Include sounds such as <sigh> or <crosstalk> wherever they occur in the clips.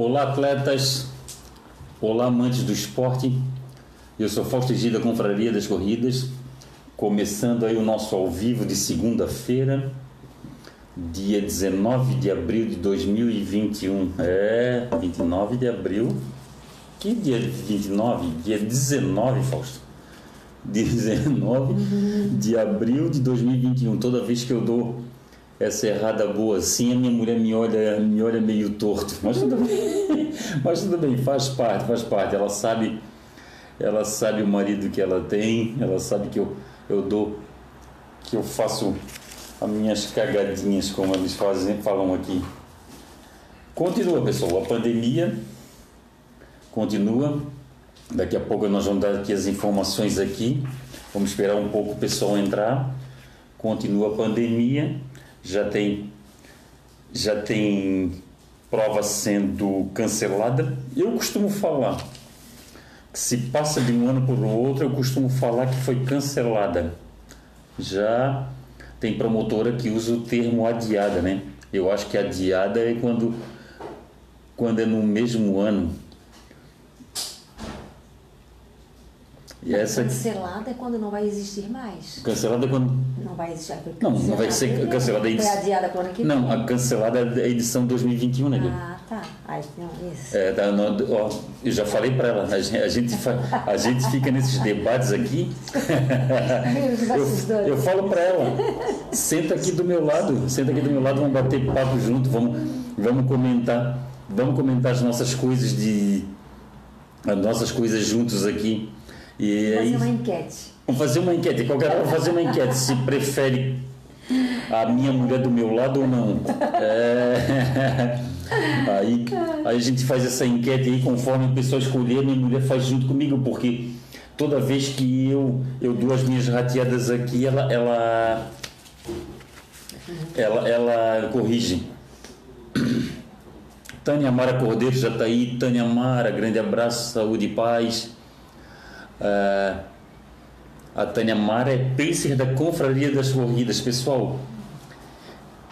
Olá, atletas. Olá, amantes do esporte. Eu sou Fausto Gida, Confraria das Corridas. Começando aí o nosso ao vivo de segunda-feira, dia 19 de abril de 2021. É, 29 de abril. Que dia 29? Dia 19, Fausto. 19 de abril de 2021. Toda vez que eu dou essa errada boa assim, a minha mulher me olha, me olha meio torto. Mas tudo bem. <laughs> Mas tudo bem, faz parte, faz parte. Ela sabe, ela sabe o marido que ela tem, ela sabe que eu, eu dou, que eu faço as minhas cagadinhas, como eles fazem, falam aqui. Continua, pessoal, a pandemia continua. Daqui a pouco nós vamos dar aqui as informações aqui. Vamos esperar um pouco o pessoal entrar. Continua a pandemia já tem já tem prova sendo cancelada. Eu costumo falar que se passa de um ano para o outro, eu costumo falar que foi cancelada. Já tem promotora que usa o termo adiada, né? Eu acho que adiada é quando quando é no mesmo ano E essa... Cancelada é quando não vai existir mais. Cancelada é quando. Não vai existir. Não, não vai ser cancelada a edição. Foi adiada para o ano que vem. Não, a cancelada é a edição 2021, né? Ah, tá. Ai, não, isso. É, tá, não, ó, eu já falei para ela, a gente, a gente, a gente fica nesses <laughs> debates aqui. eu, eu falo para ela, senta aqui do meu lado, senta aqui do meu lado, vamos bater papo junto, vamos, vamos comentar, vamos comentar as nossas coisas de. as nossas coisas juntos aqui. E fazer uma enquete. Vamos fazer uma enquete. Qualquer hora fazer uma enquete. Se prefere a minha mulher do meu lado ou não. É... Aí, aí a gente faz essa enquete aí conforme a pessoa escolher, minha mulher faz junto comigo, porque toda vez que eu, eu dou as minhas rateadas aqui, ela, ela, ela, ela corrige. Tânia Mara Cordeiro já está aí. Tânia Mara, grande abraço, saúde e paz. Uh, a Tânia Mara é pacer da Confraria das Corridas. Pessoal,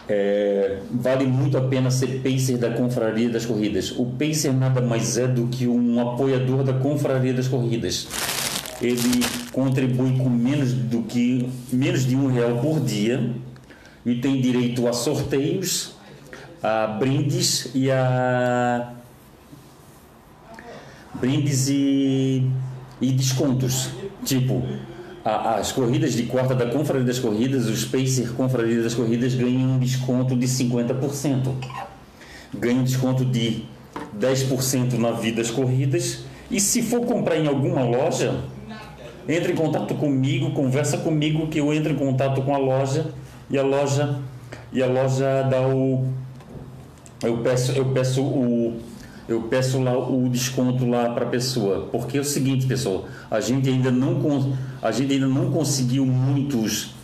é, vale muito a pena ser pacer da Confraria das Corridas. O pacer nada mais é do que um apoiador da Confraria das Corridas. Ele contribui com menos do que menos de um real por dia e tem direito a sorteios, a brindes e a brindes e e descontos. Tipo, as corridas de quarta da Confraria das Corridas, os Pacer Confraria das Corridas ganham um desconto de 50%. Ganham desconto de 10% na vida das corridas. E se for comprar em alguma loja, entre em contato comigo, conversa comigo que eu entro em contato com a loja e a loja e a loja dá o eu peço eu peço o eu peço lá o desconto lá para a pessoa, porque é o seguinte, pessoal, a gente ainda não a gente ainda não conseguiu muitos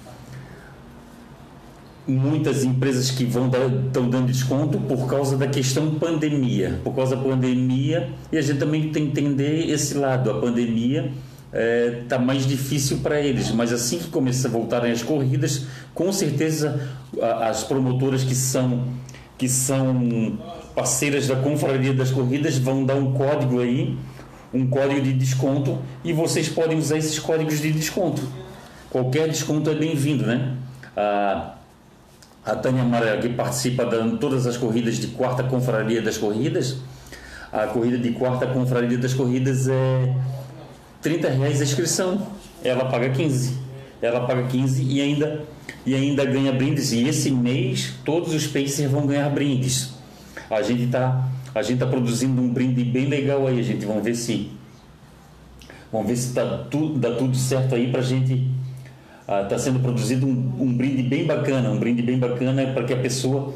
muitas empresas que vão estão dando desconto por causa da questão pandemia, por causa da pandemia e a gente também tem que entender esse lado, a pandemia está é, mais difícil para eles, mas assim que começar a voltarem as corridas, com certeza as promotoras que são que são parceiras da Confraria das Corridas vão dar um código aí, um código de desconto, e vocês podem usar esses códigos de desconto. Qualquer desconto é bem-vindo, né? A, a Tânia Mara, que participa de todas as corridas de quarta Confraria das Corridas, a corrida de quarta Confraria das Corridas é 30 reais a inscrição, ela paga 15. Ela paga 15 e ainda, e ainda ganha brindes. E esse mês todos os Pacers vão ganhar brindes. A gente está a gente tá produzindo um brinde bem legal aí, a gente vamos ver se vamos ver se tá tudo dá tudo certo aí para a gente está ah, sendo produzido um, um, brinde bem bacana, um brinde bem bacana para que a pessoa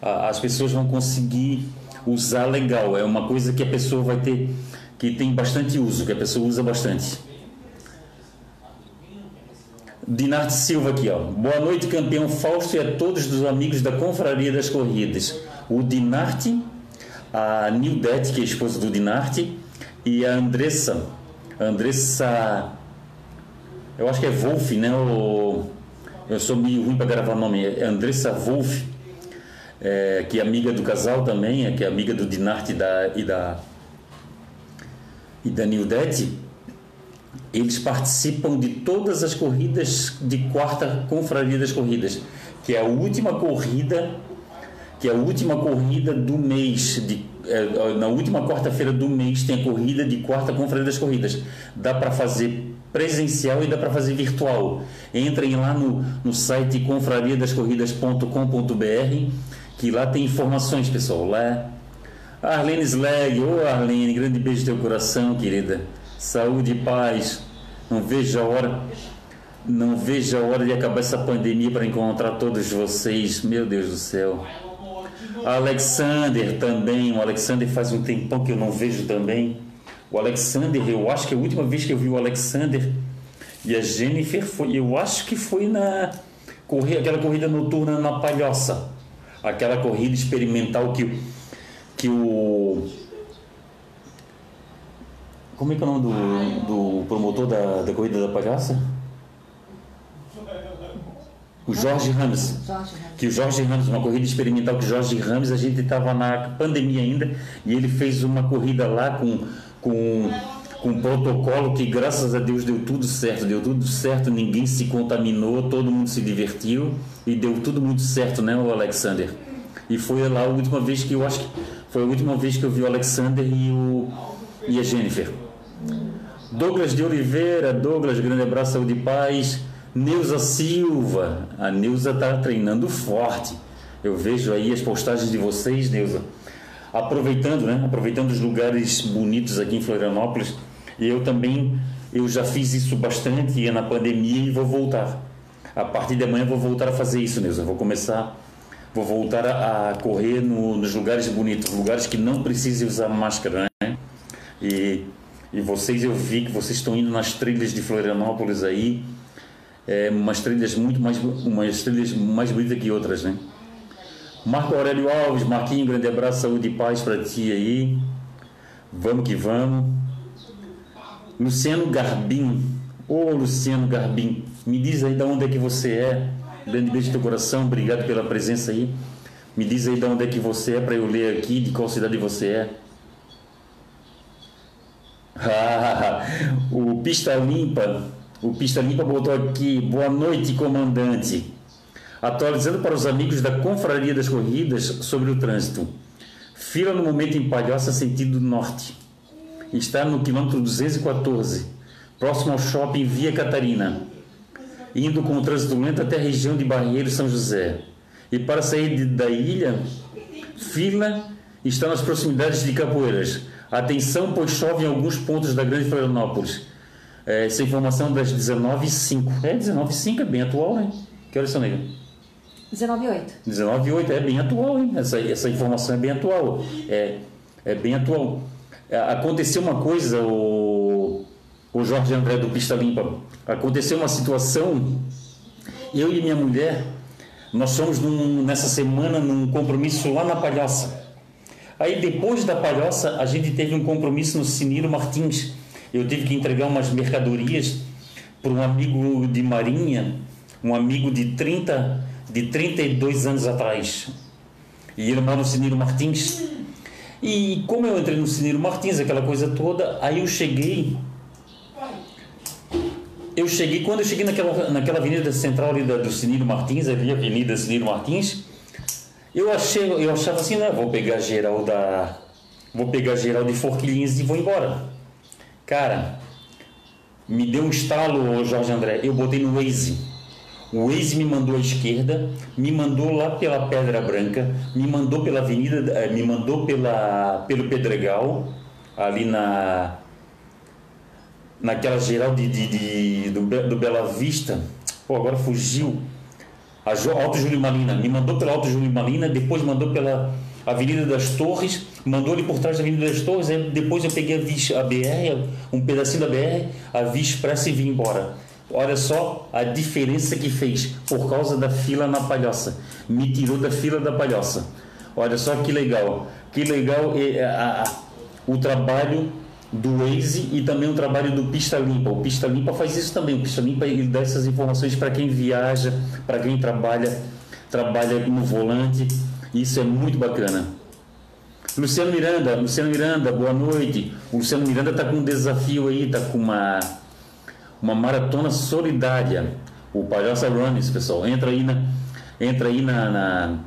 as pessoas vão conseguir usar legal. É uma coisa que a pessoa vai ter que tem bastante uso, que a pessoa usa bastante. Dinarte Silva aqui, ó. Boa noite, campeão Fausto e a todos os amigos da Confraria das Corridas o Dinarte, a Nildete, que é esposa do Dinarte, e a Andressa. Andressa. Eu acho que é Wolf, né? O, eu sou meio ruim para gravar o nome. É Andressa Wolf. é, que é amiga do casal também, é, que é amiga do Dinarte da, e da e da Nildete, eles participam de todas as corridas de quarta confraria das corridas, que é a última corrida, que é a última corrida do mês de é, na última quarta-feira do mês tem a corrida de quarta confraria das corridas. Dá para fazer presencial e dá para fazer virtual. Entrem lá no, no site confrariadascorridas.com.br que lá tem informações, pessoal. Lá Arlene Slag, ô oh Arlene, grande beijo no teu coração, querida. Saúde e paz. Não vejo a hora, não vejo a hora de acabar essa pandemia para encontrar todos vocês. Meu Deus do céu. Alexander também, o Alexander faz um tempão que eu não vejo também. O Alexander, eu acho que a última vez que eu vi o Alexander e a Jennifer foi, eu acho que foi na correr aquela corrida noturna na Palhoça. Aquela corrida experimental que que o como é que é o nome do, do promotor da, da corrida da palhaça? O Jorge Ramos. Que o Jorge Ramos, uma corrida experimental que o Jorge Ramos, a gente estava na pandemia ainda, e ele fez uma corrida lá com, com, com um protocolo que graças a Deus deu tudo certo, deu tudo certo, ninguém se contaminou, todo mundo se divertiu e deu tudo muito certo, né, o Alexander? E foi lá a última vez que eu acho que foi a última vez que eu vi o Alexander e, o, e a Jennifer. Douglas de Oliveira, Douglas, grande abraço, saúde e paz. Neuza Silva, a Neuza está treinando forte. Eu vejo aí as postagens de vocês, Neuza. Aproveitando, né? Aproveitando os lugares bonitos aqui em Florianópolis. E eu também, eu já fiz isso bastante na pandemia e vou voltar. A partir de amanhã vou voltar a fazer isso, Neuza. Vou começar vou voltar a, correr no, nos lugares bonitos, lugares que não precisem usar máscara, né? E, e vocês, eu vi que vocês estão indo nas trilhas de Florianópolis aí, é, umas trilhas muito mais, umas trilhas mais bonitas que outras, né? Marco Aurélio Alves, Marquinho, grande abraço, saúde e paz para ti aí. Vamos que vamos. Luciano Garbim, ô Luciano Garbim, me diz aí de onde é que você é. Grande beijo no teu coração, obrigado pela presença aí. Me diz aí de onde é que você é para eu ler aqui, de qual cidade você é. <laughs> o Pista Limpa, o Pista Limpa botou aqui, boa noite, comandante. Atualizando para os amigos da Confraria das Corridas sobre o trânsito. Fila no momento em Palhoça, sentido norte. Está no quilômetro 214, próximo ao shopping Via Catarina indo com o trânsito lento até a região de Barreiro São José. E para sair de, da ilha, fila está nas proximidades de Capoeiras. Atenção, pois chove em alguns pontos da Grande Florianópolis. É, essa informação das 19h05. É, 19h05 é bem atual, né? Que horas são, nega? 19h08. 19h08 é bem atual, hein? Essa, essa informação é bem atual. É, é bem atual. É, aconteceu uma coisa, o, o Jorge André do Pista Limpa aconteceu uma situação, eu e minha mulher, nós fomos num, nessa semana num compromisso lá na Palhoça. Aí depois da Palhoça, a gente teve um compromisso no Siniro Martins. Eu tive que entregar umas mercadorias para um amigo de Marinha, um amigo de 30, de 32 anos atrás. E ele mora no Siniro Martins. E como eu entrei no Siniro Martins, aquela coisa toda, aí eu cheguei eu cheguei, quando eu cheguei naquela, naquela avenida central ali da, do Siniro Martins, ali, Avenida Siniro Martins, eu achei, eu achava assim, né, vou pegar geral da, vou pegar geral de Forquilhinhas e vou embora. Cara, me deu um estalo, Jorge André, eu botei no Waze. O Waze me mandou à esquerda, me mandou lá pela Pedra Branca, me mandou pela avenida, eh, me mandou pela, pelo Pedregal, ali na naquela geral de, de, de do, do, Bela Vista, pô, agora fugiu. A Alto Júlio Malina, me mandou pela Alto Júlio Malina, depois mandou pela Avenida das Torres, mandou ele por trás da Avenida das Torres, aí depois eu peguei a, a BR, um pedacinho da BR, a Via Expressa e vim embora. Olha só a diferença que fez por causa da fila na Palhoça. Me tirou da fila da Palhoça. Olha só que legal. Que legal é, o trabalho do Waze e também o trabalho do Pista Limpa. O Pista Limpa faz isso também. O Pista Limpa ele dá essas informações para quem viaja, para quem trabalha, trabalha no volante. Isso é muito bacana. Luciano Miranda, Luciano Miranda, boa noite. O Luciano Miranda está com um desafio aí, está com uma, uma maratona solidária. O Palhaça Runners, pessoal. Entra aí na, entra aí na, na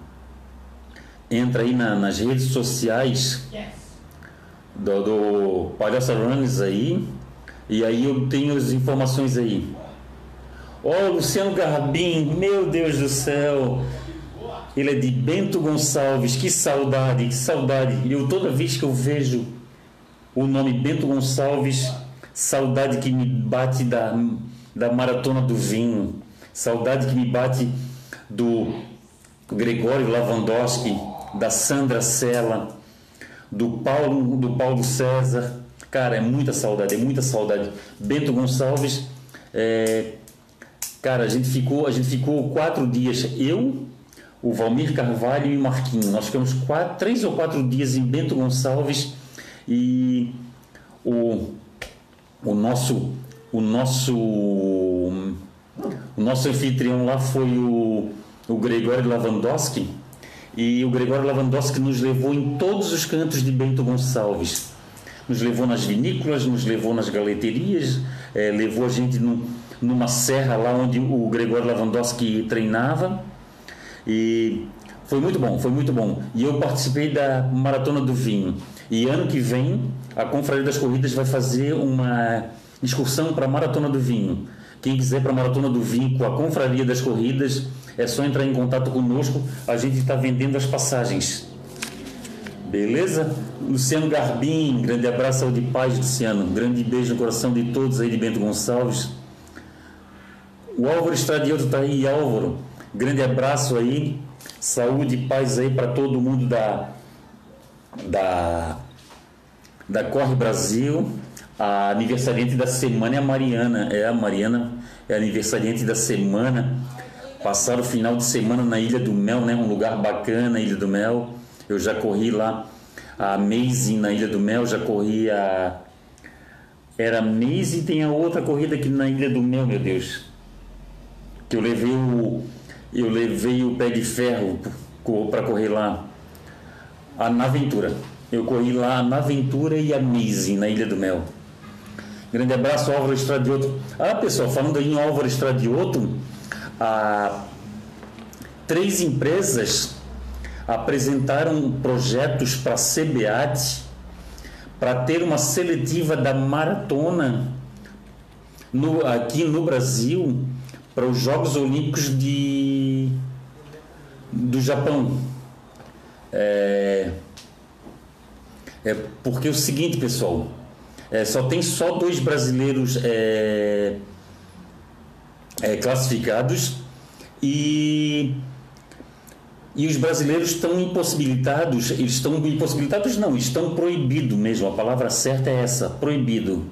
entra aí na, nas redes sociais do, do Palhaça Runners aí. E aí eu tenho as informações aí. Ó, oh, Luciano Garbim, meu Deus do céu. Ele é de Bento Gonçalves. Que saudade, que saudade. Eu toda vez que eu vejo o nome Bento Gonçalves, saudade que me bate da, da maratona do vinho. Saudade que me bate do Gregório Lavandowski, da Sandra Sela, do Paulo, do Paulo César. Cara, é muita saudade, é muita saudade. Bento Gonçalves, é, cara, a gente ficou, a gente ficou quatro dias. Eu, o Valmir Carvalho e o Marquinho. Nós ficamos quatro, três ou quatro dias em Bento Gonçalves e o, o nosso o nosso o nosso anfitrião lá foi o, o Gregório Lavandowski e o Gregório Lavandowski nos levou em todos os cantos de Bento Gonçalves. Nos levou nas vinícolas, nos levou nas galeterias, é, levou a gente no, numa serra lá onde o Gregório Lavandowski treinava e foi muito bom, foi muito bom. E eu participei da Maratona do Vinho. E ano que vem, a Confraria das Corridas vai fazer uma excursão para a Maratona do Vinho. Quem quiser para a Maratona do Vinho com a Confraria das Corridas, é só entrar em contato conosco. A gente está vendendo as passagens. Beleza? Luciano Garbim, grande abraço de paz, Luciano. Grande beijo no coração de todos aí de Bento Gonçalves. O Álvaro Estradioto está aí, Álvaro. Grande abraço aí, saúde e paz aí para todo mundo da, da, da Corre Brasil. A aniversariante da semana é a Mariana, é a Mariana, é a aniversariante da semana. Passaram o final de semana na Ilha do Mel, né? Um lugar bacana, Ilha do Mel. Eu já corri lá a Maze na Ilha do Mel, já corri a. Era e tem a outra corrida aqui na Ilha do Mel, meu Deus. Que eu levei o eu levei o pé de ferro para correr lá a Naventura. Eu corri lá na Aventura e a Mise, na Ilha do Mel. Grande abraço, Álvaro Estradioto. Ah, pessoal, falando em Álvaro Estradioto, ah, três empresas apresentaram projetos para a CBAT para ter uma seletiva da maratona no, aqui no Brasil para os Jogos Olímpicos de, do Japão. É, é porque é o seguinte, pessoal, é, só tem só dois brasileiros é, é, classificados e e os brasileiros estão impossibilitados, eles estão impossibilitados não, estão proibido mesmo, a palavra certa é essa, proibido.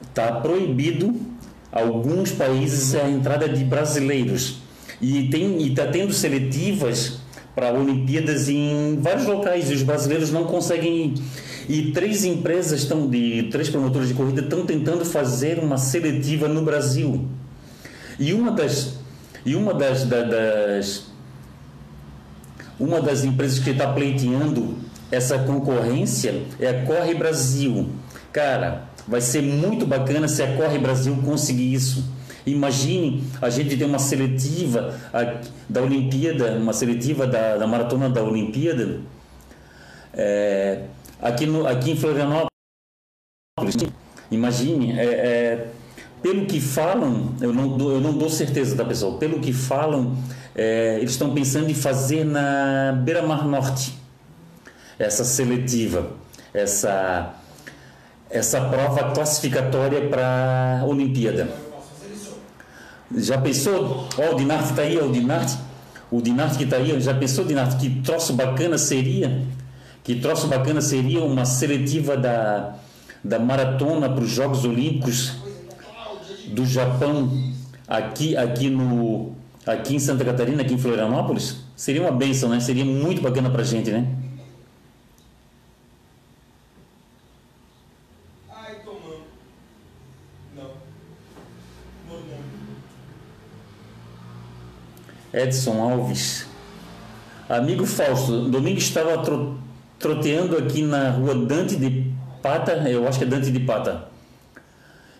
Está proibido alguns países a entrada de brasileiros e tem está tendo seletivas para Olimpíadas em vários locais e os brasileiros não conseguem ir. E três empresas estão de três promotores de corrida estão tentando fazer uma seletiva no Brasil. E uma das e uma das, das, das uma das empresas que está pleiteando essa concorrência é a Corre Brasil. Cara, Vai ser muito bacana se a Corre Brasil conseguir isso. Imagine a gente ter uma seletiva da Olimpíada, uma seletiva da, da maratona da Olimpíada, é, aqui, no, aqui em Florianópolis. Imagine, é, é, pelo que falam, eu não, dou, eu não dou certeza, tá pessoal? Pelo que falam, é, eles estão pensando em fazer na Beira Mar Norte essa seletiva, essa essa prova classificatória para a Olimpíada. Já pensou? Ó, oh, o Dinarte está aí, ó, o Dinarte. O Dinarte que está aí, já pensou, Dinarte, que troço bacana seria? Que troço bacana seria uma seletiva da, da maratona para os Jogos Olímpicos do Japão aqui, aqui, no, aqui em Santa Catarina, aqui em Florianópolis? Seria uma benção, né? Seria muito bacana para a gente, né? Edson Alves. Amigo Fausto, domingo estava tro troteando aqui na rua Dante de Pata, eu acho que é Dante de Pata.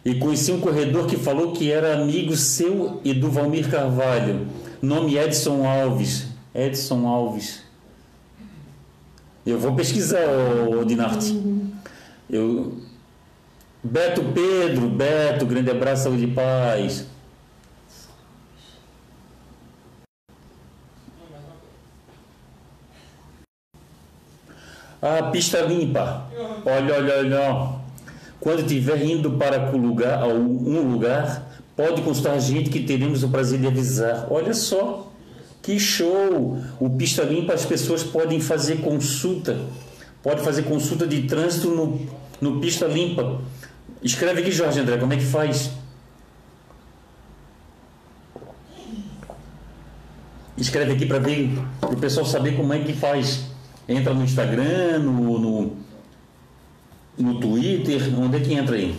E conheci um corredor que falou que era amigo seu e do Valmir Carvalho. Nome Edson Alves. Edson Alves. Eu vou pesquisar, o Dinarte. Eu... Beto Pedro, Beto, grande abraço, saúde e paz. A pista limpa. Olha, olha, olha. Quando estiver indo para lugar, um lugar, pode constar a gente que teremos o prazer de avisar. Olha só. Que show! O Pista Limpa as pessoas podem fazer consulta, pode fazer consulta de trânsito no, no Pista Limpa. Escreve aqui, Jorge André, como é que faz? Escreve aqui para ver o pessoal saber como é que faz. Entra no Instagram, no, no, no Twitter, onde é que entra aí?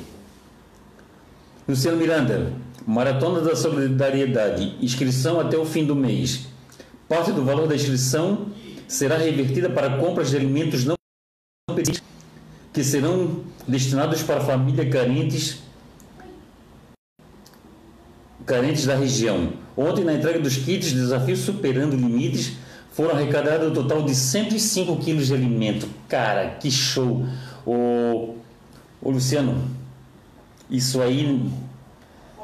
Luciano Miranda, Maratona da Solidariedade, inscrição até o fim do mês. Parte do valor da inscrição será revertida para compras de alimentos não que serão destinados para famílias carentes carentes da região. Ontem, na entrega dos kits Desafio Superando Limites, foram arrecadados um total de 105 quilos de alimento. Cara, que show! Ô, ô Luciano, isso aí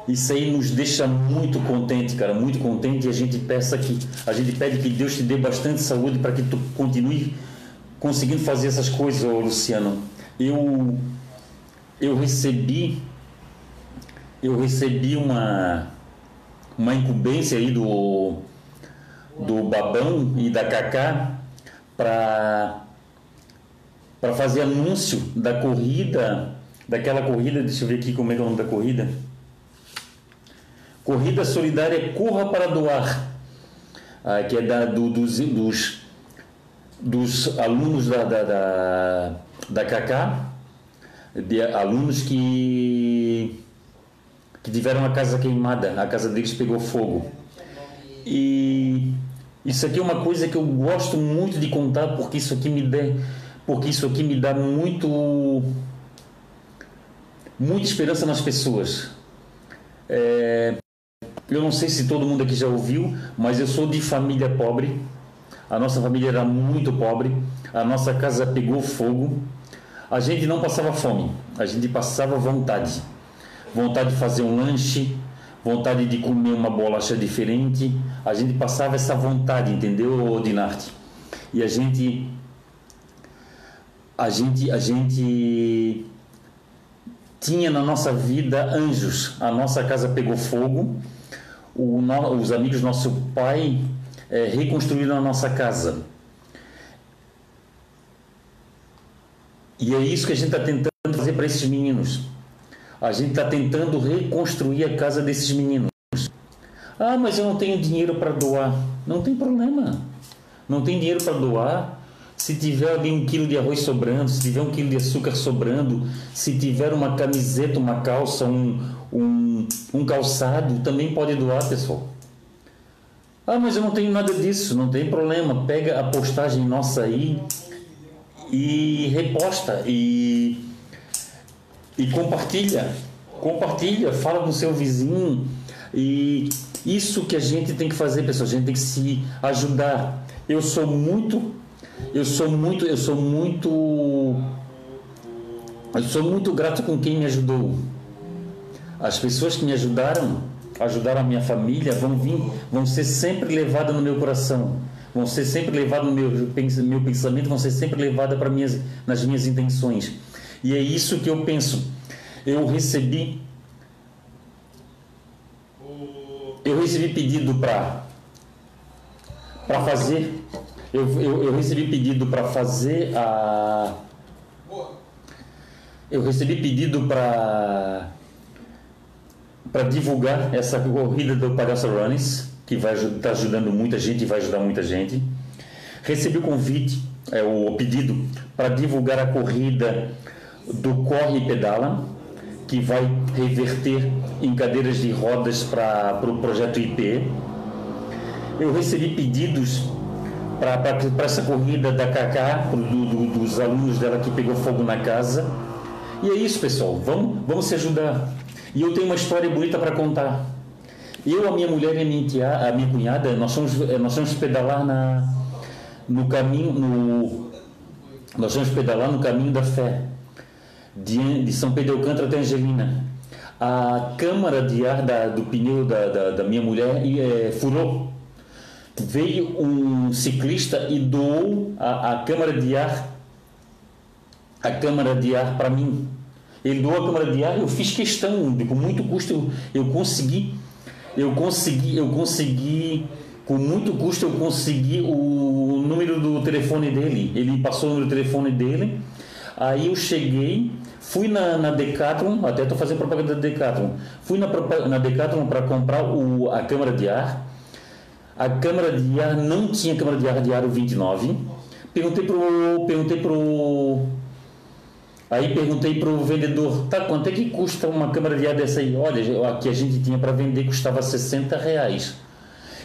isso aí nos deixa muito contente, cara, muito contente. E a gente peça que a gente pede que Deus te dê bastante saúde para que tu continue conseguindo fazer essas coisas, ô Luciano. Eu eu recebi eu recebi uma uma incumbência aí do do Babão e da Cacá para para fazer anúncio da corrida, daquela corrida, deixa eu ver aqui como é, é o nome da corrida Corrida Solidária Corra para Doar, ah, que é da, do, dos, dos, dos, alunos da, da, da, da Cacá, de alunos que, que tiveram a casa queimada, a casa deles pegou fogo. E isso aqui é uma coisa que eu gosto muito de contar porque isso aqui me dá, porque isso aqui me dá muito muita esperança nas pessoas. É, eu não sei se todo mundo aqui já ouviu, mas eu sou de família pobre. A nossa família era muito pobre. A nossa casa pegou fogo. A gente não passava fome, a gente passava vontade. Vontade de fazer um lanche, vontade de comer uma bolacha diferente. A gente passava essa vontade, entendeu, Dinarte? E a gente a gente a gente tinha na nossa vida anjos. A nossa casa pegou fogo o, os amigos nosso pai é, reconstruíram a nossa casa. E é isso que a gente está tentando fazer para esses meninos. A gente está tentando reconstruir a casa desses meninos. Ah, mas eu não tenho dinheiro para doar. Não tem problema. Não tem dinheiro para doar. Se tiver ali um quilo de arroz sobrando, se tiver um quilo de açúcar sobrando, se tiver uma camiseta, uma calça, um, um, um calçado, também pode doar, pessoal. Ah, mas eu não tenho nada disso, não tem problema. Pega a postagem nossa aí e reposta e, e compartilha. Compartilha, fala com seu vizinho. E isso que a gente tem que fazer, pessoal. A gente tem que se ajudar. Eu sou muito, eu sou muito, eu sou muito, eu sou muito grato com quem me ajudou. As pessoas que me ajudaram, ajudaram a minha família, vão vir, vão ser sempre levadas no meu coração, vão ser sempre levadas no meu, meu pensamento, vão ser sempre levadas para minhas, nas minhas intenções. E é isso que eu penso. Eu recebi, eu recebi pedido para para fazer, eu, eu, eu recebi pedido para fazer a eu recebi pedido para para divulgar essa corrida do Palhaço Runnings, que vai estar tá ajudando muita gente e vai ajudar muita gente. Recebi o convite, é, o pedido para divulgar a corrida do Corre e Pedala, que vai reverter em cadeiras de rodas para o pro projeto IP. Eu recebi pedidos para essa corrida da Cacá, do, do, dos alunos dela que pegou fogo na casa. E é isso, pessoal. Vamos, vamos se ajudar. E eu tenho uma história bonita para contar. Eu, a minha mulher e a minha, tia, a minha cunhada, nós fomos, nós fomos pedalar na, no caminho, no, nós fomos pedalar no caminho da fé, de, de São Pedro Alcântara até Angelina. A câmara de ar da, do pneu da, da, da minha mulher é, furou. Veio um ciclista e doou a, a câmara de ar a câmara de ar para mim. Ele doou a câmara de ar, eu fiz questão, com muito custo eu, eu consegui, eu consegui, eu consegui, com muito custo eu consegui o número do telefone dele. Ele passou o número do telefone dele. Aí eu cheguei, fui na, na Decathlon, até estou fazendo propaganda da Decathlon. Fui na, na Decathlon para comprar o, a câmara de ar. A câmara de ar não tinha câmara de ar de aro 29. Perguntei pro, perguntei pro Aí perguntei para o vendedor, tá, quanto é que custa uma câmera de ar dessa aí? Olha, aqui a gente tinha para vender, custava 60 reais.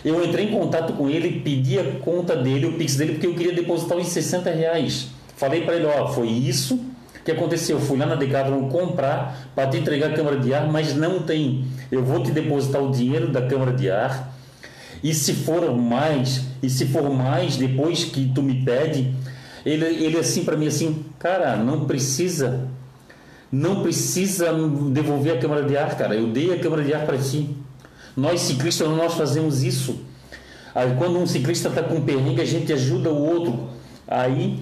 Eu entrei em contato com ele, pedi a conta dele, o Pix dele, porque eu queria depositar os 60 reais. Falei para ele, ó, foi isso que aconteceu. Fui lá na Decathlon comprar para te entregar a câmera de ar, mas não tem. Eu vou te depositar o dinheiro da câmera de ar. E se for mais, e se for mais depois que tu me pede, ele, ele assim para mim assim, cara, não precisa, não precisa devolver a câmara de ar, cara. Eu dei a câmara de ar para ti. Nós ciclistas nós fazemos isso. Aí, quando um ciclista está com perrengue, a gente ajuda o outro. Aí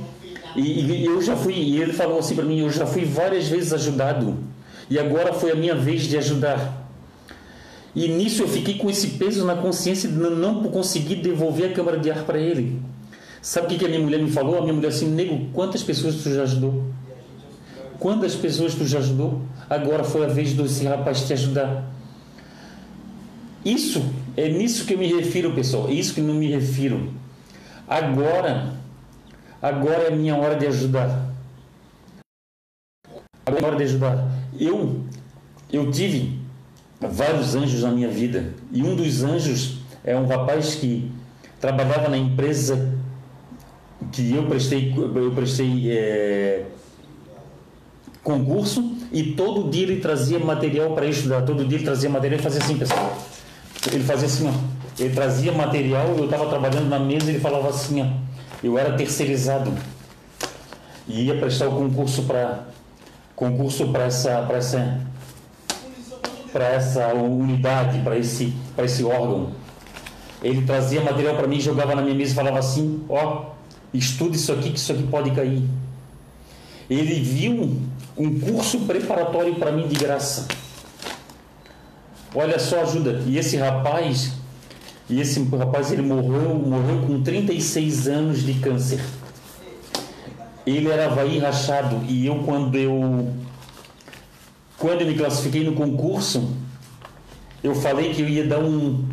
e, e eu já fui, e ele falou assim para mim, eu já fui várias vezes ajudado. E agora foi a minha vez de ajudar. E nisso eu fiquei com esse peso na consciência de não conseguir devolver a câmara de ar para ele. Sabe o que, que a minha mulher me falou? A minha mulher assim, nego, quantas pessoas tu já ajudou? Quantas pessoas tu já ajudou? Agora foi a vez desse rapaz te ajudar. Isso, é nisso que eu me refiro, pessoal. É isso que não me refiro. Agora, agora é minha hora de ajudar. Agora é hora de ajudar. Eu, eu tive vários anjos na minha vida. E um dos anjos é um rapaz que trabalhava na empresa que eu prestei, eu prestei é, concurso e todo dia ele trazia material para estudar, todo dia ele trazia material e fazia assim, pessoal. Ele fazia assim, ó. Ele trazia material, eu estava trabalhando na mesa e ele falava assim, ó. Eu era terceirizado e ia prestar o concurso para concurso para essa para essa para essa unidade, para esse para esse órgão. Ele trazia material para mim, jogava na minha mesa e falava assim, ó, estude isso aqui, que isso aqui pode cair. Ele viu um curso preparatório para mim de graça. Olha só ajuda. E esse rapaz, e esse rapaz ele morreu, morreu com 36 anos de câncer. Ele era Havaí rachado e eu quando eu quando eu me classifiquei no concurso, eu falei que eu ia dar um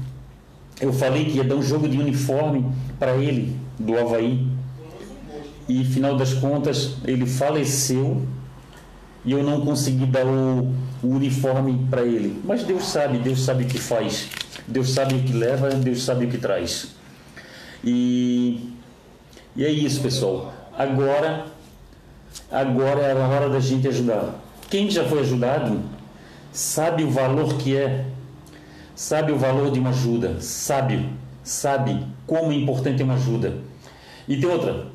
eu falei que ia dar um jogo de uniforme para ele do Havaí e final das contas ele faleceu e eu não consegui dar o, o uniforme para ele. Mas Deus sabe, Deus sabe o que faz, Deus sabe o que leva, Deus sabe o que traz. E, e é isso, pessoal. Agora, agora é a hora da gente ajudar. Quem já foi ajudado sabe o valor que é, sabe o valor de uma ajuda, sabe, sabe como é importante uma ajuda. E tem outra,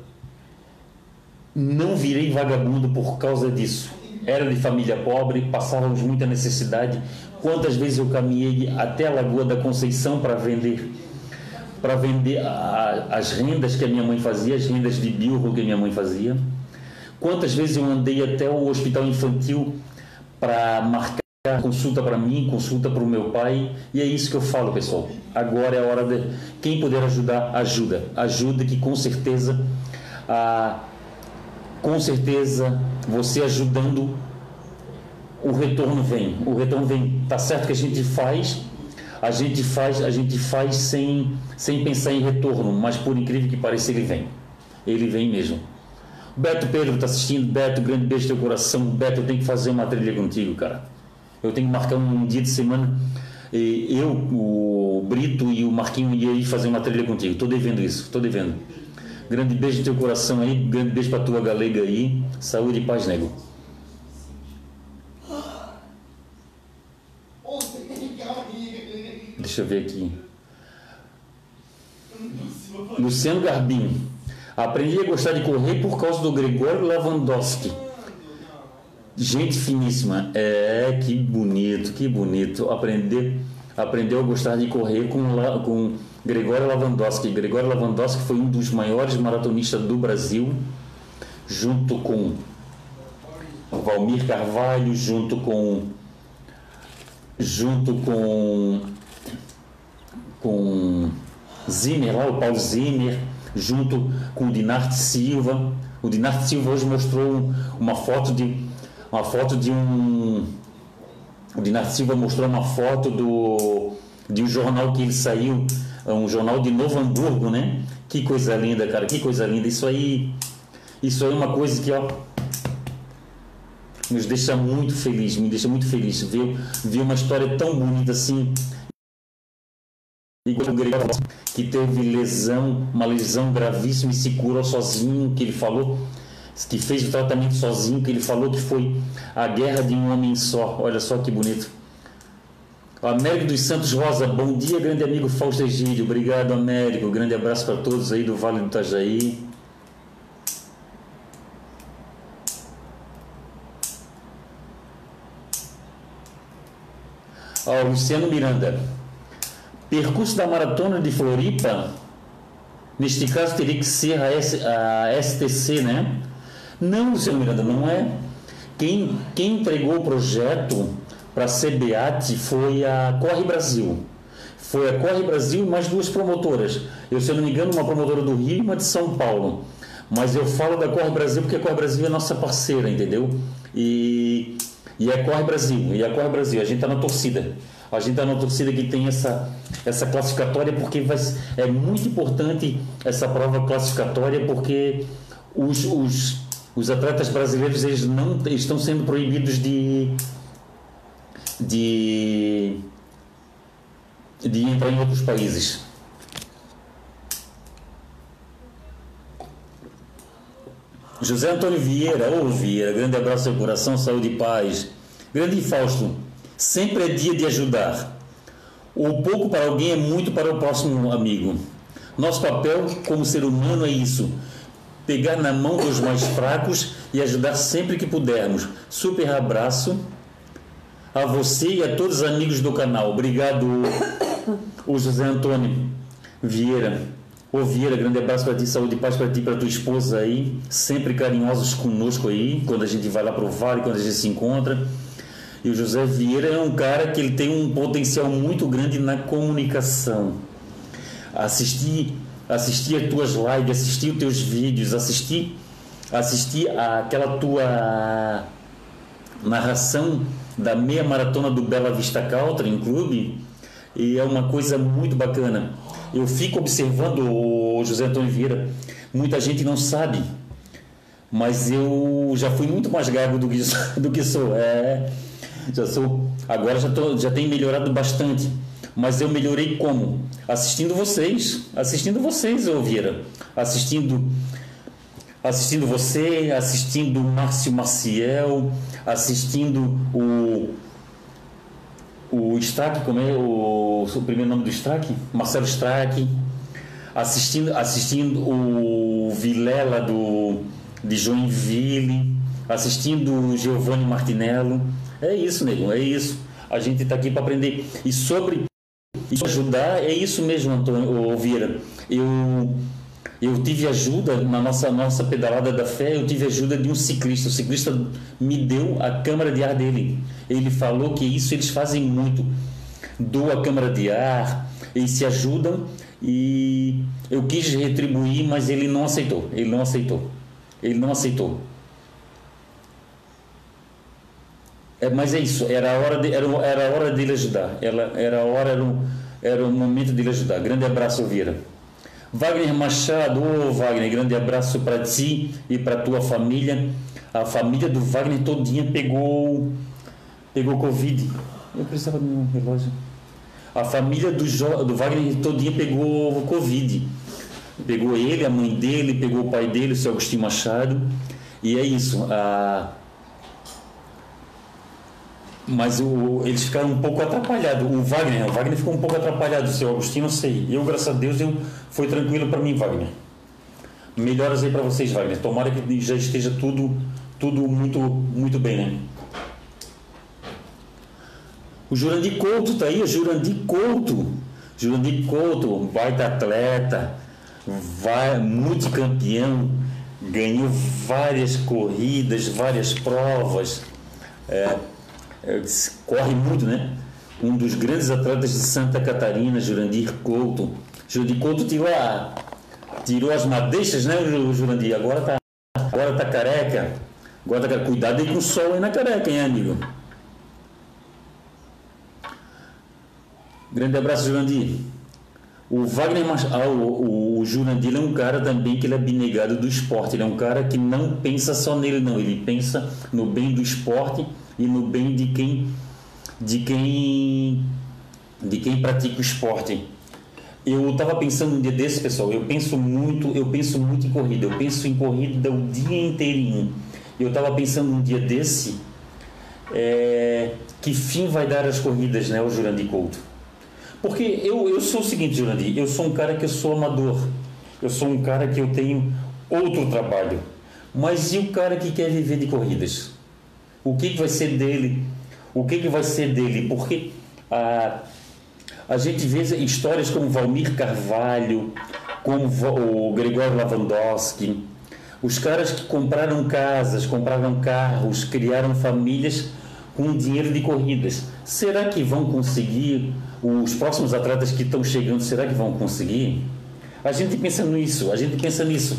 não virei vagabundo por causa disso. Era de família pobre, passávamos muita necessidade. Quantas vezes eu caminhei até a Lagoa da Conceição para vender para vender a, as rendas que a minha mãe fazia, as rendas de bilro que a minha mãe fazia. Quantas vezes eu andei até o hospital infantil para marcar consulta para mim, consulta para o meu pai, e é isso que eu falo, pessoal. Agora é a hora de quem puder ajudar, ajuda. Ajuda que com certeza a com certeza você ajudando o retorno vem. O retorno vem. Tá certo que a gente faz, a gente faz, a gente faz sem sem pensar em retorno, mas por incrível que pareça ele vem. Ele vem mesmo. Beto Pedro está assistindo. Beto, grande beijo no teu coração. Beto, eu tenho que fazer uma trilha contigo, cara. Eu tenho que marcar um dia de semana. Eu, o Brito e o Marquinho iam ir fazer uma trilha contigo. Estou devendo isso, estou devendo. Grande beijo no teu coração aí, grande beijo pra tua galega aí. Saúde e paz, nego. Deixa eu ver aqui. Luciano Garbim. Aprendi a gostar de correr por causa do Gregório Lavandowski. Gente finíssima. É, que bonito, que bonito. Aprender, aprendeu a gostar de correr com, com Gregório Lavandowski. Gregório Lavandowski foi um dos maiores maratonistas do Brasil, junto com Valmir Carvalho, junto com junto com com Zimmer lá, o Paulo Zimmer, junto com o Dinarte Silva. O Dinarte Silva hoje mostrou uma foto de uma foto de um o Dinarte Silva mostrou uma foto do de um jornal que ele saiu um jornal de Novo Hamburgo, né? Que coisa linda, cara, que coisa linda. Isso aí, isso aí é uma coisa que, ó, nos deixa muito feliz, me deixa muito feliz ver, ver uma história tão bonita assim. Que teve lesão, uma lesão gravíssima e se curou sozinho, que ele falou que fez o tratamento sozinho, que ele falou que foi a guerra de um homem só. Olha só que bonito. Américo dos Santos Rosa, bom dia, grande amigo Fausto Egídio. Obrigado, Américo. Grande abraço para todos aí do Vale do Itajaí. Ó, Luciano Miranda. Percurso da maratona de Floripa, neste caso teria que ser a, S, a STC, né? Não, Luciano Miranda, não é. Quem, quem entregou o projeto para a CBAT foi a Corre Brasil. Foi a Corre Brasil e mais duas promotoras. Eu, se eu não me engano, uma promotora do Rio e uma de São Paulo. Mas eu falo da Corre Brasil porque a Corre Brasil é nossa parceira, entendeu? E, e a Corre Brasil, e a Corre Brasil, a gente está na torcida. A gente está na torcida que tem essa, essa classificatória porque vai, é muito importante essa prova classificatória porque os, os, os atletas brasileiros eles não estão sendo proibidos de, de, de entrar em outros países. José Antônio Vieira, ô oh, Vieira, grande abraço ao coração, saúde e paz. Grande Fausto, sempre é dia de ajudar. O pouco para alguém é muito para o próximo amigo. Nosso papel como ser humano é isso: pegar na mão dos mais fracos e ajudar sempre que pudermos. Super abraço a você e a todos os amigos do canal. Obrigado, o José Antônio Vieira. Ô Vieira, grande abraço para ti, saúde e paz para ti para tua esposa aí, sempre carinhosos conosco aí, quando a gente vai lá pro Vale, quando a gente se encontra. E o José Vieira é um cara que ele tem um potencial muito grande na comunicação. Assistir, assistir as tuas lives, assistir os teus vídeos, assistir, assistir aquela tua narração da meia maratona do Bela Vista Country Clube e é uma coisa muito bacana. Eu fico observando o José Antônio Vieira, muita gente não sabe, mas eu já fui muito mais gago do que, <laughs> do que sou. É, já sou, agora já, tô, já tenho melhorado bastante, mas eu melhorei como? Assistindo vocês, assistindo vocês, Vieira, assistindo assistindo você, assistindo Márcio Maciel, assistindo o o Strack, como é o, o primeiro nome do Strack? Marcelo Strack, assistindo, assistindo o Vilela do, de Joinville, assistindo o Giovanni Martinello. É isso, nego, é isso. A gente está aqui para aprender. E sobre isso ajudar, é isso mesmo, Antônio Vieira. Eu eu tive ajuda na nossa, nossa pedalada da fé, eu tive ajuda de um ciclista. O ciclista me deu a câmara de ar dele. Ele falou que isso eles fazem muito. Dou a câmara de ar, eles se ajudam e eu quis retribuir, mas ele não aceitou. Ele não aceitou. Ele não aceitou. É, mas é isso, era a hora, de, era, era hora dele ajudar. Era, era a hora, era o, era o momento dele ajudar. Grande abraço, Vieira. Wagner Machado, oh, Wagner, grande abraço para ti e para tua família. A família do Wagner todinha pegou pegou Covid. Eu precisava do meu relógio. A família do, jo, do Wagner todinha pegou Covid. Pegou ele, a mãe dele, pegou o pai dele, o seu Agostinho Machado. E é isso. Mas o, eles ficaram um pouco atrapalhados. O Wagner, o Wagner ficou um pouco atrapalhado. Seu Agostinho, não sei. Eu, graças a Deus, eu, foi tranquilo para mim, Wagner. Melhoras aí para vocês, Wagner. Tomara que já esteja tudo, tudo muito, muito bem, né? O Jurandir Couto tá aí, o Jurandir Couto. Jurandir Couto, baita atleta, vai, multicampeão, ganhou várias corridas, várias provas, é, corre muito, né? Um dos grandes atletas de Santa Catarina, Jurandir Couto. Jurandir Couto tirou, a, tirou as madeixas, né, Jurandir? Agora tá, agora tá careca. Agora tá, cuidado aí com o sol aí na careca, hein, amigo? Grande abraço, Jurandir. O Wagner ah, o, o, Jurandir é um cara também que ele é abnegado do esporte. Ele é um cara que não pensa só nele, não. Ele pensa no bem do esporte e no bem de quem de quem de quem pratica o esporte. Eu estava pensando um dia desse, pessoal. Eu penso muito, eu penso muito em corrida. Eu penso em corrida o dia inteirinho. Eu estava pensando um dia desse é, que fim vai dar as corridas, né, o Jurandir Couto? Porque eu, eu sou o seguinte, Jurandir, eu sou um cara que eu sou amador. Eu sou um cara que eu tenho outro trabalho. Mas e o cara que quer viver de corridas? O que, que vai ser dele? O que, que vai ser dele? Porque a, a gente vê histórias como Valmir Carvalho, como o Gregório Lavandowski, os caras que compraram casas, compraram carros, criaram famílias com dinheiro de corridas. Será que vão conseguir os próximos atletas que estão chegando, será que vão conseguir? A gente pensa nisso, a gente pensa nisso.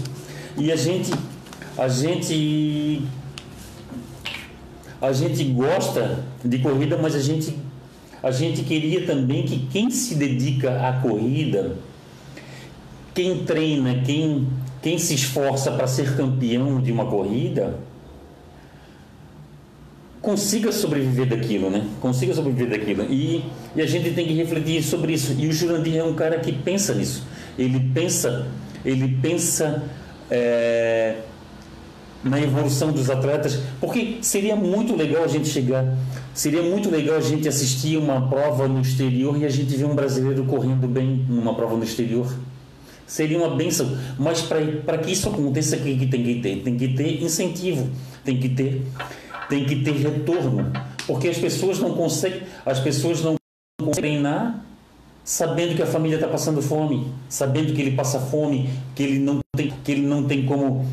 E a gente a gente a gente gosta de corrida, mas a gente a gente queria também que quem se dedica à corrida, quem treina, quem quem se esforça para ser campeão de uma corrida, consiga sobreviver daquilo, né? Consiga sobreviver daquilo. E, e a gente tem que refletir sobre isso. E o Jurandir é um cara que pensa nisso. Ele pensa, ele pensa é, na evolução dos atletas, porque seria muito legal a gente chegar, seria muito legal a gente assistir uma prova no exterior e a gente ver um brasileiro correndo bem numa prova no exterior. Seria uma benção, mas para que isso aconteça, que tem que ter? Tem que ter incentivo, tem que ter tem que ter retorno, porque as pessoas não conseguem, as pessoas não conseguem treinar sabendo que a família está passando fome, sabendo que ele passa fome, que ele não tem, que ele não tem como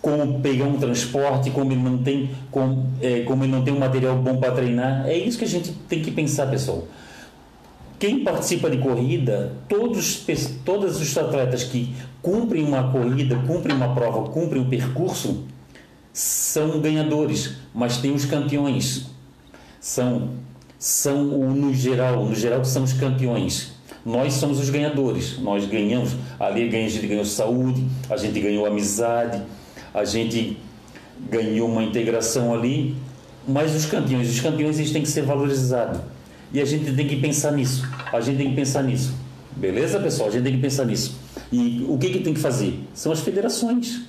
como pegar um transporte, como ele não tem como, é, como ele não tem um material bom para treinar. É isso que a gente tem que pensar, pessoal. Quem participa de corrida, todos, todos os atletas que cumprem uma corrida, cumprem uma prova, cumprem um percurso, são ganhadores, mas tem os campeões. São, são no geral, no geral são os campeões. Nós somos os ganhadores. Nós ganhamos. Ali a gente ganhou saúde, a gente ganhou amizade, a gente ganhou uma integração ali. Mas os campeões, os campeões eles têm que ser valorizados. E a gente tem que pensar nisso. A gente tem que pensar nisso. Beleza, pessoal? A gente tem que pensar nisso. E o que, que tem que fazer? São as federações.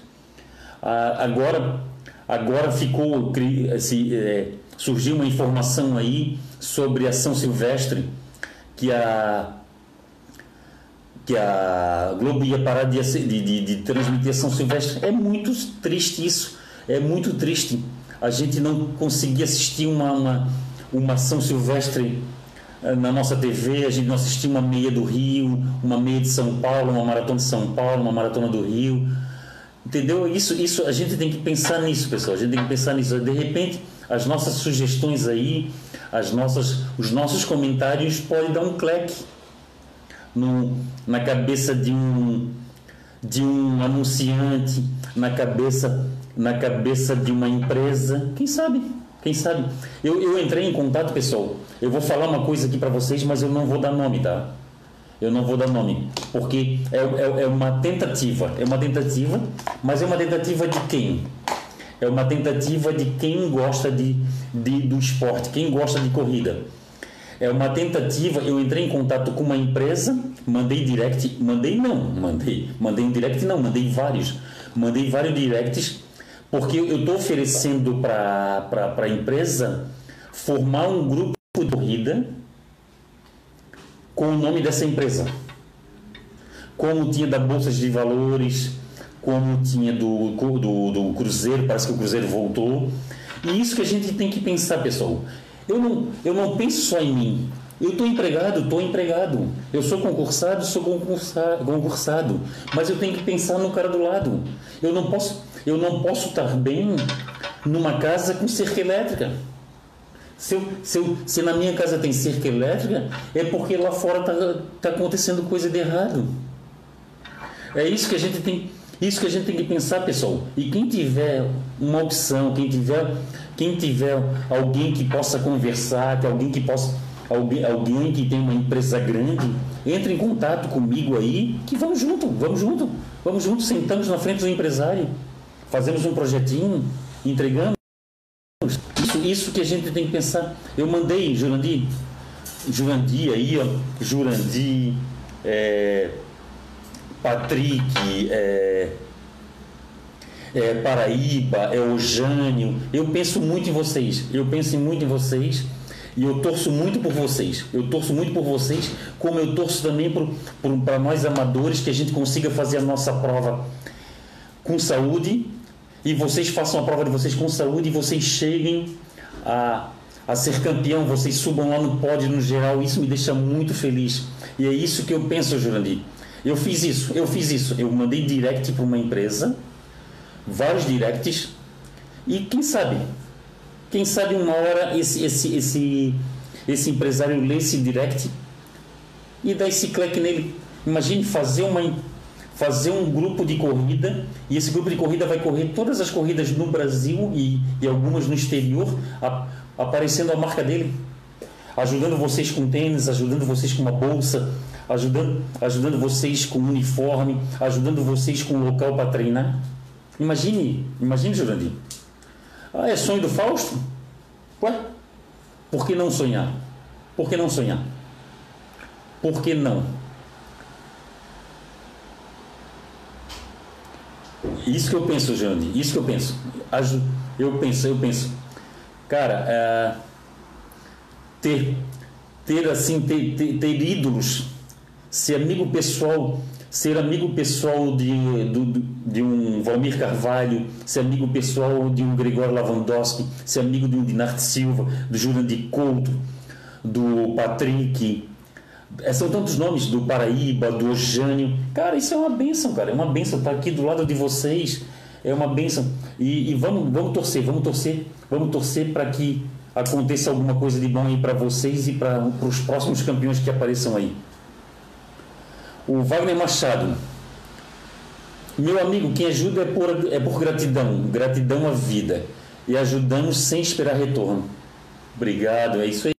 Ah, agora, Agora ficou assim, é, surgiu uma informação aí sobre a São Silvestre que a que a Globo ia parar de, de, de, transmitir a São Silvestre. É muito triste isso. É muito triste. A gente não conseguir assistir uma, uma, uma São Silvestre eh, na nossa TV, a gente não assistiu uma meia do Rio, uma meia de São Paulo, uma maratona de São Paulo, uma maratona do Rio. Entendeu? Isso, isso a gente tem que pensar nisso, pessoal. A gente tem que pensar nisso. De repente, as nossas sugestões aí, as nossas, os nossos comentários podem dar um cleque no, na cabeça de um de um anunciante, na cabeça na cabeça de uma empresa. Quem sabe? Quem sabe? Eu, eu entrei em contato, pessoal. Eu vou falar uma coisa aqui para vocês, mas eu não vou dar nome, tá? Eu não vou dar nome, porque é, é, é, uma tentativa. É uma tentativa, mas é uma tentativa de quem? É uma tentativa de quem gosta de, de, do esporte, quem gosta de corrida. É uma tentativa. Eu entrei em contato com uma empresa, mandei direct, mandei não, mandei, mandei um direct não, mandei vários, mandei vários directs, porque eu estou oferecendo para a empresa formar um grupo de corrida com o nome dessa empresa. Como tinha da Bolsa de Valores, como tinha do, do, do Cruzeiro, parece que o Cruzeiro voltou. E isso que a gente tem que pensar, pessoal. Eu não, eu não penso só em mim. Eu estou empregado, estou empregado. Eu sou concursado, sou concursado. Mas eu tenho que pensar no cara do lado. Eu não posso, eu não posso estar bem numa casa com cerca elétrica. Se, eu, se, eu, se na minha casa tem cerca elétrica, é porque lá fora está tá acontecendo coisa de errado. É isso que a gente tem, isso que a gente tem que pensar, pessoal. E quem tiver uma opção, quem tiver, quem tiver alguém que possa conversar, que alguém que possa, alguém, alguém que tem uma empresa grande, entre em contato comigo aí, que vamos junto, vamos junto, vamos junto, sentamos na frente do empresário, fazemos um projetinho, entregamos. Isso, que a gente tem que pensar. Eu mandei, Jurandir, Jurandir aí, ó, Jurandir, é, Patrick, é, é, Paraíba, é o Jânio. Eu penso muito em vocês. Eu penso muito em vocês e eu torço muito por vocês. Eu torço muito por vocês, como eu torço também para nós amadores que a gente consiga fazer a nossa prova com saúde e vocês façam a prova de vocês com saúde e vocês cheguem a, a ser campeão, vocês subam lá no pódio no geral. Isso me deixa muito feliz. E é isso que eu penso, Jurandir. Eu fiz isso, eu fiz isso. Eu mandei direct para uma empresa, vários directs, e quem sabe, quem sabe uma hora esse, esse, esse, esse empresário lê esse direct e dá esse clique nele. Imagine fazer uma fazer um grupo de corrida e esse grupo de corrida vai correr todas as corridas no Brasil e, e algumas no exterior, a, aparecendo a marca dele, ajudando vocês com tênis, ajudando vocês com uma bolsa, ajudando, ajudando vocês com uniforme, ajudando vocês com local para treinar. Imagine, imagine, Jurandir. Ah, é sonho do Fausto? Ué? Por que não sonhar? Por que não sonhar? Por que não? Isso que eu penso, Jurandir. Isso que eu penso. Eu penso, eu penso. Cara, é, ter, ter assim, ter, ter, ter ídolos ser amigo pessoal, ser amigo pessoal de, de, de um Valmir Carvalho, ser amigo pessoal de um Gregório Lavandowski, ser amigo de um Dinarte Silva, do Jurandir Couto, do Patrick, são tantos nomes, do Paraíba, do Ojânio. Cara, isso é uma benção, cara, é uma benção estar aqui do lado de vocês, é uma benção. E, e vamos, vamos torcer, vamos torcer, vamos torcer para que aconteça alguma coisa de bom aí para vocês e para os próximos campeões que apareçam aí. O Wagner Machado. Meu amigo, quem ajuda é por, é por gratidão, gratidão à vida. E ajudamos sem esperar retorno. Obrigado, é isso aí.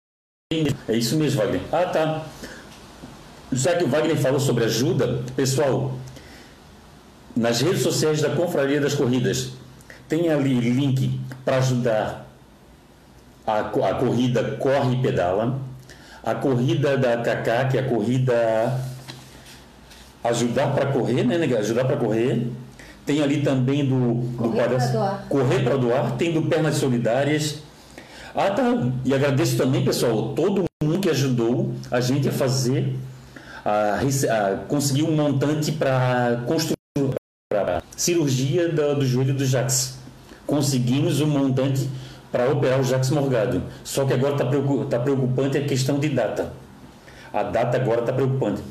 É isso mesmo, Wagner. Ah, tá. Já que o Wagner falou sobre ajuda, pessoal, nas redes sociais da Confraria das Corridas, tem ali link para ajudar a, a corrida Corre e Pedala, a corrida da Kaká, que é a corrida ajudar para correr, né, né ajudar para correr. Tem ali também do, correr para doar. Correr para doar, tem do Pernas Solidárias. Ah, tá. E agradeço também, pessoal, todo mundo que ajudou a gente a fazer, a, a conseguir um montante para construir a cirurgia do, do joelho do Jax. Conseguimos um montante para operar o Jax Morgado. Só que agora está tá preocupante a questão de data. A data agora está preocupante.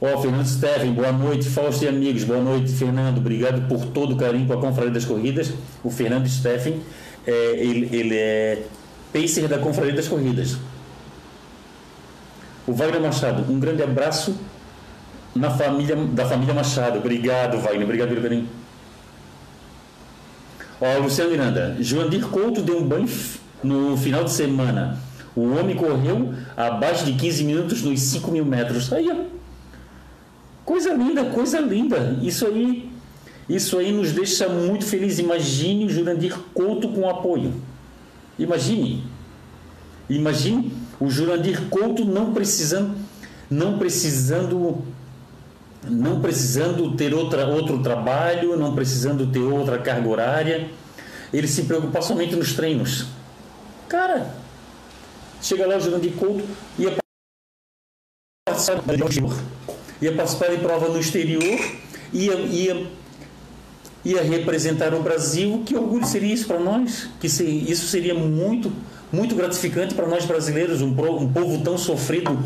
Ó, oh, Fernando Steffen, boa noite. Fausto e amigos, boa noite, Fernando. Obrigado por todo o carinho com a Confraria das Corridas. O Fernando Steffen, é, ele, ele é pacer da Confraria das Corridas. O Wagner Machado, um grande abraço na família, da família Machado. Obrigado, Wagner. Obrigado carinho. Ó, Luciano Miranda, Joandir Couto deu um banho no final de semana. O homem correu abaixo de 15 minutos nos 5 mil metros. Aí, ó. Coisa linda, coisa linda. Isso aí, isso aí nos deixa muito felizes. Imagine o Jurandir Couto com apoio. Imagine. Imagine o Jurandir Couto não precisando, não precisando, não precisando ter outra, outro trabalho, não precisando ter outra carga horária. Ele se preocupa somente nos treinos. Cara, chega lá o Jurandir Couto ia participar ia participar de prova no exterior, ia, ia ia representar o Brasil, que orgulho seria isso para nós? Que se, isso seria muito, muito gratificante para nós brasileiros, um, um povo tão sofrido,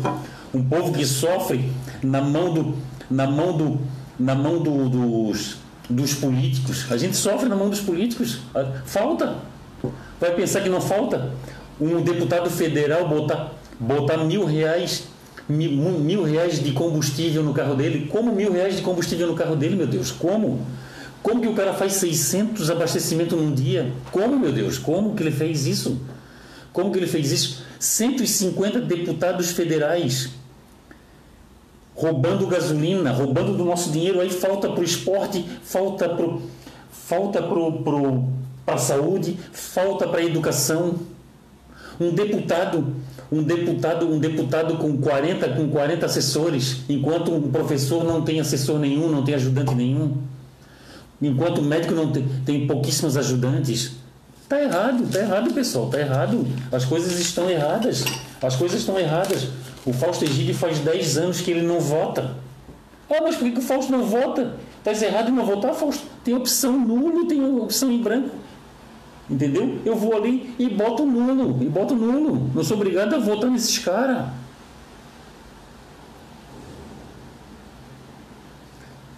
um povo que sofre na mão do, na mão do, na mão do, dos, dos políticos. A gente sofre na mão dos políticos. Falta. Vai pensar que não falta um deputado federal botar, botar mil reais mil, mil reais de combustível no carro dele. Como mil reais de combustível no carro dele, meu Deus? Como? Como que o cara faz 600 abastecimentos num dia? Como, meu Deus? Como que ele fez isso? Como que ele fez isso? 150 deputados federais roubando gasolina, roubando do nosso dinheiro, aí falta para o esporte, falta para falta pro, pro, a saúde, falta para a educação. Um deputado, um deputado, um deputado com 40, com 40 assessores, enquanto um professor não tem assessor nenhum, não tem ajudante nenhum. Enquanto o médico não tem, tem pouquíssimos ajudantes. Tá errado, tá errado, pessoal, tá errado. As coisas estão erradas. As coisas estão erradas. O Fausto Egídio faz 10 anos que ele não vota. Ah, mas por que, que o Fausto não vota? Tá errado não votar, Fausto? Tem opção nulo, tem opção em branco. Entendeu? Eu vou ali e boto nulo, e boto nulo. Não sou obrigado a votar nesses caras.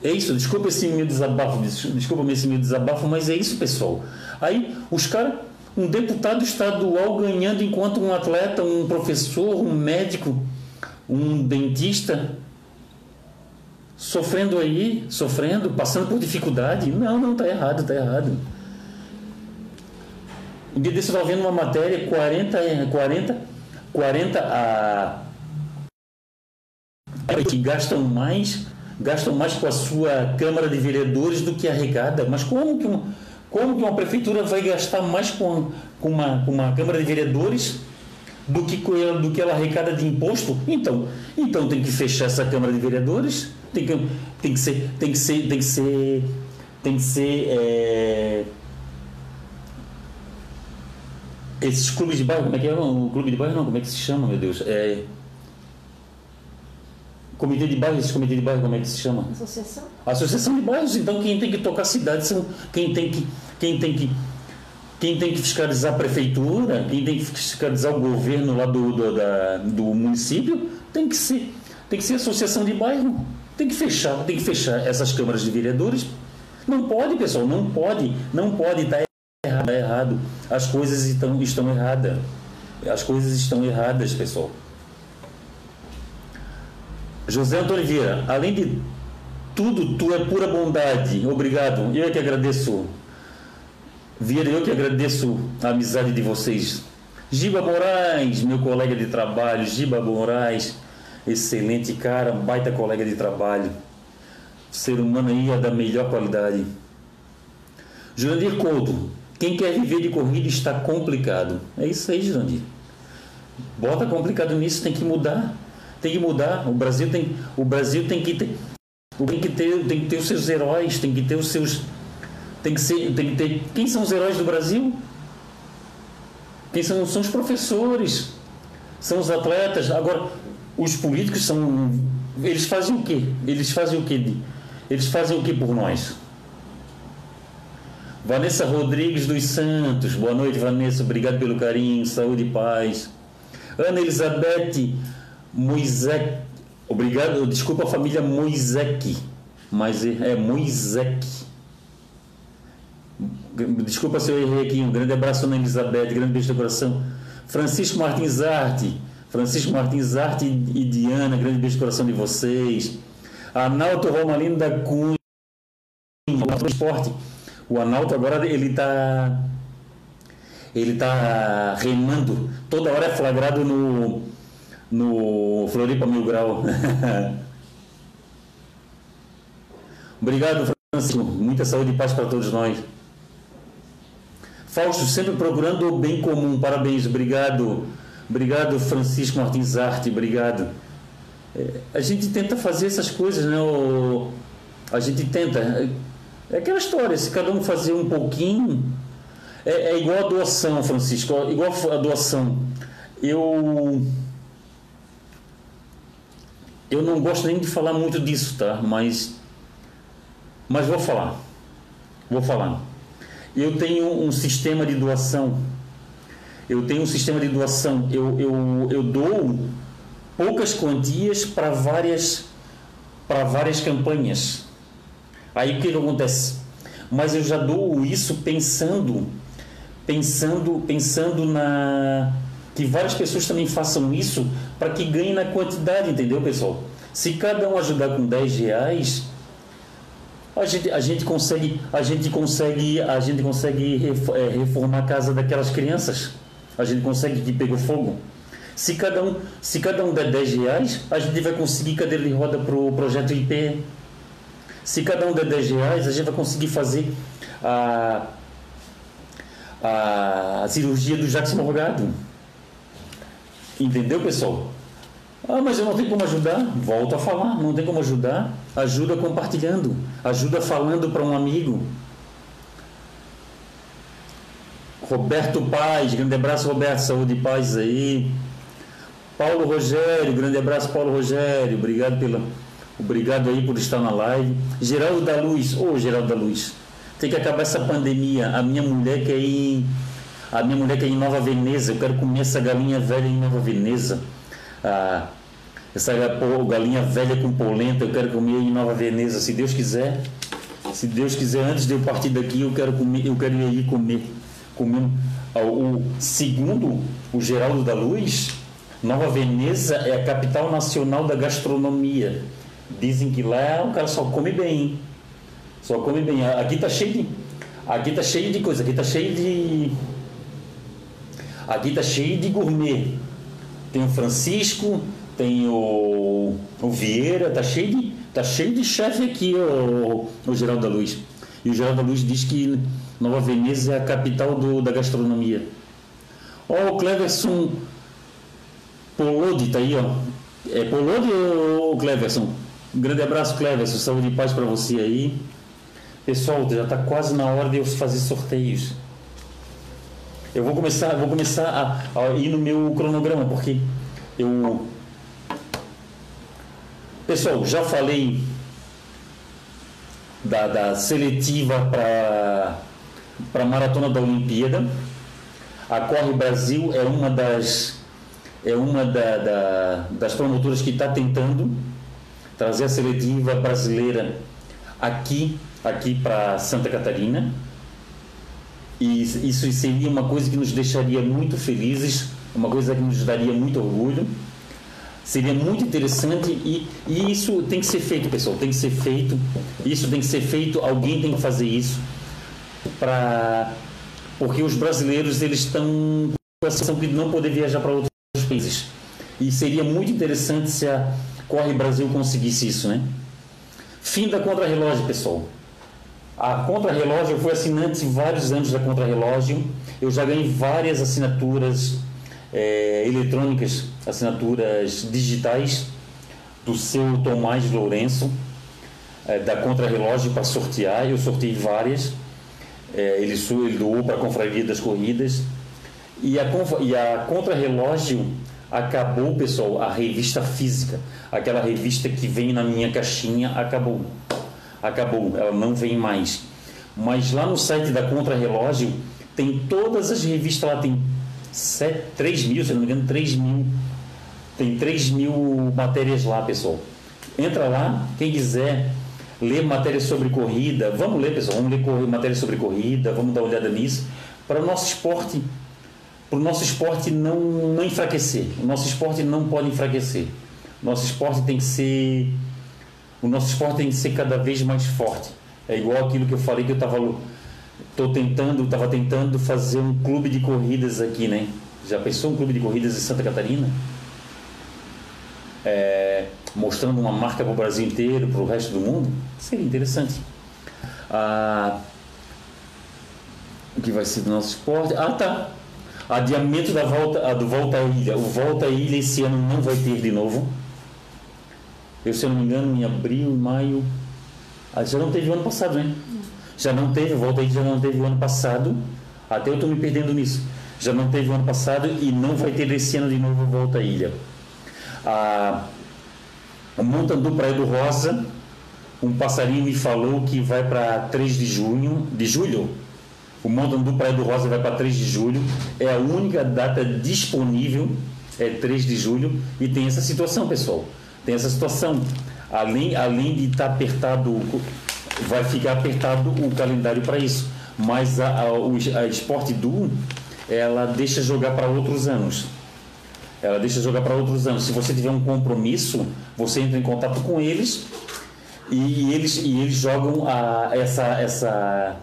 É isso, desculpa esse meu desabafo, desculpa esse meu desabafo, mas é isso, pessoal. Aí os caras, um deputado estadual ganhando enquanto um atleta, um professor, um médico, um dentista sofrendo aí, sofrendo, passando por dificuldade. Não, não, tá errado, tá errado. Um dia desse eu vendo uma matéria, 40, 40, 40 a que gastam mais gastam mais com a sua Câmara de Vereadores do que arrecada. Mas como que, como que uma prefeitura vai gastar mais com, com, uma, com uma Câmara de Vereadores do que, ela, do que ela arrecada de imposto? Então, então tem que fechar essa Câmara de Vereadores, tem que, tem que ser. Tem que ser, tem que ser, tem que ser é, esses clubes de bairro, como é que é? O clube de bairro não, como é que se chama, meu Deus? É, Comitê de bairros, esse comitê de bairro, como é que se chama? Associação. Associação de bairros, então quem tem que tocar a cidade são quem tem que quem tem que quem tem que fiscalizar a prefeitura, quem tem que fiscalizar o governo lá do, do, da, do município, tem que ser tem que ser associação de bairro. Tem que fechar, tem que fechar essas câmaras de vereadores. Não pode, pessoal, não pode, não pode estar tá errado, tá errado. As coisas estão, estão erradas. As coisas estão erradas, pessoal. José Antônio Vieira, além de tudo, tu é pura bondade. Obrigado. Eu é que agradeço. Vieira, eu que agradeço a amizade de vocês. Giba Moraes, meu colega de trabalho. Giba Moraes, excelente cara, baita colega de trabalho. Ser humano aí é da melhor qualidade. Jurandir Couto, quem quer viver de corrida está complicado. É isso aí, Jurandir. Bota complicado nisso, tem que mudar tem que mudar. O Brasil tem, o Brasil tem que ter, tem que ter, tem que ter os seus heróis, tem que ter os seus, tem que ser, tem que ter. Quem são os heróis do Brasil? Quem são? São os professores, são os atletas. Agora, os políticos são, eles fazem o quê? Eles fazem o quê? Eles fazem o que por nós? Vanessa Rodrigues dos Santos, boa noite, Vanessa, obrigado pelo carinho, saúde e paz. Ana Elizabeth Moisés. Obrigado, desculpa a família Moisek, mas é, é Moisek. Desculpa se eu errei aqui. Um grande abraço, Ana Elizabeth, grande beijo do coração. Francisco Martins Arte, Francisco Martins Arte e Diana, grande beijo do coração de vocês. Analto Romalino da Cunha, o esporte. O Analto agora ele está ele tá remando, toda hora é flagrado no no Floripa Mil Grau. <laughs> Obrigado, Francisco. Muita saúde e paz para todos nós. Fausto, sempre procurando o bem comum. Parabéns, obrigado. Obrigado, Francisco Martins Arte, obrigado. É, a gente tenta fazer essas coisas, né? O, a gente tenta. É aquela história, se cada um fazer um pouquinho. É, é igual a doação, Francisco, igual a doação. Eu. Eu não gosto nem de falar muito disso, tá? Mas. Mas vou falar. Vou falar. Eu tenho um sistema de doação. Eu tenho um sistema de doação. Eu, eu, eu dou poucas quantias para várias, para várias campanhas. Aí o que, que acontece? Mas eu já dou isso pensando, pensando, pensando na que várias pessoas também façam isso para que ganhem na quantidade, entendeu, pessoal? Se cada um ajudar com 10 reais, a gente, a gente consegue, a gente consegue, a gente consegue é, reformar a casa daquelas crianças. A gente consegue que pegou fogo. Se cada um, se cada um der 10 reais, a gente vai conseguir cadeira de roda para o projeto IP. Se cada um der 10 reais, a gente vai conseguir fazer a, a cirurgia do Jackson Morgado. Entendeu, pessoal? Ah, mas eu não tenho como ajudar. Volto a falar, não tem como ajudar. Ajuda compartilhando, ajuda falando para um amigo. Roberto Paz, grande abraço, Roberto, saúde e paz aí. Paulo Rogério, grande abraço, Paulo Rogério, obrigado pela, obrigado aí por estar na live. Geraldo da Luz, ô oh, Geraldo da Luz, tem que acabar essa pandemia. A minha mulher quer ir, a minha mulher quer em Nova Veneza. Eu quero comer essa galinha velha em Nova Veneza. Ah, essa galinha velha com polenta, eu quero comer em Nova Veneza, se Deus quiser. Se Deus quiser, antes de eu partir daqui, eu quero comer, eu quero ir comer, comer o segundo o Geraldo da Luz, Nova Veneza é a capital nacional da gastronomia. Dizem que lá o cara só come bem. Só come bem. Aqui tá cheio de aqui tá cheio de coisa, aqui tá cheio de aqui tá cheio de gourmet. Tem o Francisco, tem o, o Vieira, tá cheio de tá cheio de chefe aqui o, o Geraldo da Luz. E o Geraldo da Luz diz que Nova Veneza é a capital do, da gastronomia. Ó, o Cleverson Polodi tá aí, ó. É Polodi ou Cleverson? Um grande abraço, Cleverson. Saúde e paz para você aí. Pessoal, já está quase na hora de eu fazer sorteios. Eu vou começar, vou começar a, a ir no meu cronograma, porque eu. Pessoal, já falei da, da seletiva para a maratona da Olimpíada. A Corre Brasil é uma das é uma da, da, das promotoras que está tentando trazer a seletiva brasileira aqui, aqui para Santa Catarina. E isso seria uma coisa que nos deixaria muito felizes, uma coisa que nos daria muito orgulho. Seria muito interessante e, e isso tem que ser feito, pessoal. Tem que ser feito. Isso tem que ser feito. Alguém tem que fazer isso para porque os brasileiros eles estão com a sensação de não poder viajar para outros países. E seria muito interessante se a Corre Brasil conseguisse isso, né? Fim da contrarrelógio, pessoal. A contrarrelógio, eu fui assinante vários anos da contrarrelógio. Eu já ganhei várias assinaturas é, eletrônicas, assinaturas digitais do seu Tomás Lourenço, é, da contrarrelógio para sortear. Eu sorteei várias. É, ele, ele doou para a Confraria das Corridas e a, e a acabou, pessoal, a revista física. Aquela revista que vem na minha caixinha acabou. Acabou, ela não vem mais. Mas lá no site da Contra-Relógio tem todas as revistas lá, tem 7, 3 mil, se não me engano, 3 mil. Tem 3 mil matérias lá, pessoal. Entra lá, quem quiser ler matérias sobre corrida, vamos ler, pessoal, vamos ler matérias sobre corrida, vamos dar uma olhada nisso, para o nosso esporte para o nosso esporte não, não enfraquecer. O nosso esporte não pode enfraquecer. Nosso esporte tem que ser. O nosso esporte tem que ser cada vez mais forte. É igual aquilo que eu falei que eu estava tô tentando, estava tentando fazer um clube de corridas aqui, né? Já pensou um clube de corridas em Santa Catarina? É, mostrando uma marca para o Brasil inteiro, para o resto do mundo? Seria interessante. Ah, o que vai ser do nosso esporte? Ah, tá. Adiamento da volta, do Volta à Ilha. O Volta à Ilha esse ano não vai ter de novo. Eu, se eu não me engano, em abril, maio. Ah, já não teve o ano passado, né? Já não teve, Volta Ilha já não teve o ano passado. Até eu estou me perdendo nisso. Já não teve o ano passado e não vai ter esse ano de novo Volta à Ilha. A, a Montandu Praia do Rosa, um passarinho me falou que vai para 3 de junho, de julho, o Montandu Praia do Rosa vai para 3 de julho. É a única data disponível, é 3 de julho. E tem essa situação, pessoal. Tem essa situação. Além, além de estar tá apertado, vai ficar apertado o calendário para isso. Mas a, a, a Sport Duo, ela deixa jogar para outros anos. Ela deixa jogar para outros anos. Se você tiver um compromisso, você entra em contato com eles e, e eles, e eles jogam a, essa, essa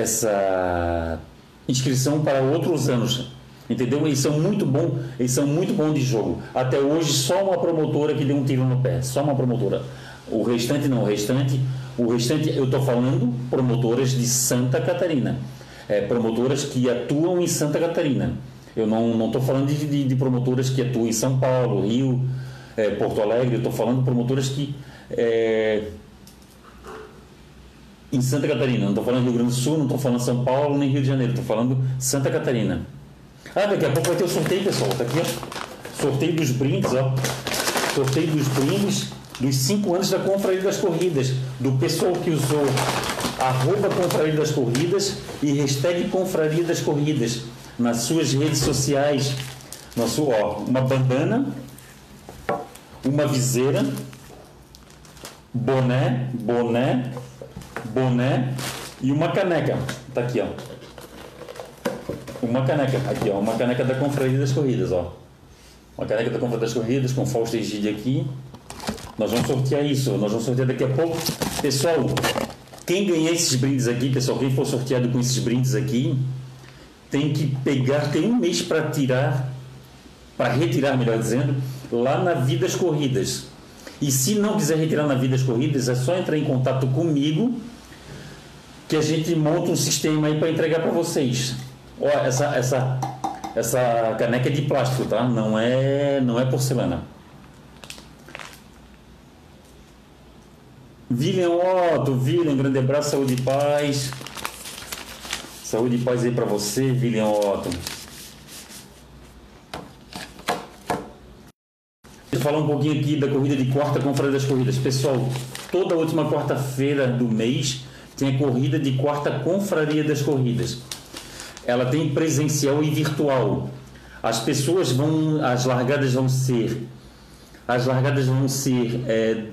essa inscrição para outros anos. Entendeu? Eles são muito bom, eles são muito bons de jogo. Até hoje só uma promotora que deu um tiro no pé, só uma promotora. O restante não, o restante, o restante eu estou falando promotoras de Santa Catarina, é, promotoras que atuam em Santa Catarina. Eu não estou falando de, de, de, promotoras que atuam em São Paulo, Rio, é, Porto Alegre. Eu estou falando de promotoras que é, em Santa Catarina. Não estou falando Rio Grande do Sul, não estou falando São Paulo nem Rio de Janeiro, estou falando Santa Catarina. Ah, daqui a pouco vai ter o sorteio, pessoal. Está aqui, ó. Sorteio dos brindes, ó. Sorteio dos brindes dos 5 anos da Confraria das Corridas. Do pessoal que usou arroba Confraria das Corridas e hashtag Confraria das Corridas nas suas redes sociais. Nosso, ó, uma bandana, uma viseira, boné, boné, boné e uma caneca. Tá aqui, ó. Uma caneca. Aqui, ó. Uma caneca da Confraria das Corridas, ó. Uma caneca da Confraria das Corridas com Fausto Egide aqui. Nós vamos sortear isso. Nós vamos sortear daqui a pouco. Pessoal, quem ganhar esses brindes aqui, pessoal, quem for sorteado com esses brindes aqui, tem que pegar, tem um mês para tirar, para retirar, melhor dizendo, lá na Vidas Corridas. E se não quiser retirar na Vidas Corridas, é só entrar em contato comigo que a gente monta um sistema aí para entregar para vocês. Ó, essa, essa, essa caneca é de plástico, tá? Não é, não é porcelana. William Otto, William, grande abraço, saúde e paz. Saúde e paz aí para você, William Otto. Deixa eu falar um pouquinho aqui da corrida de quarta Confraria das Corridas. Pessoal, toda última quarta-feira do mês tem a corrida de quarta confraria das corridas. Ela tem presencial e virtual. As pessoas vão, as largadas vão ser, as largadas vão ser é,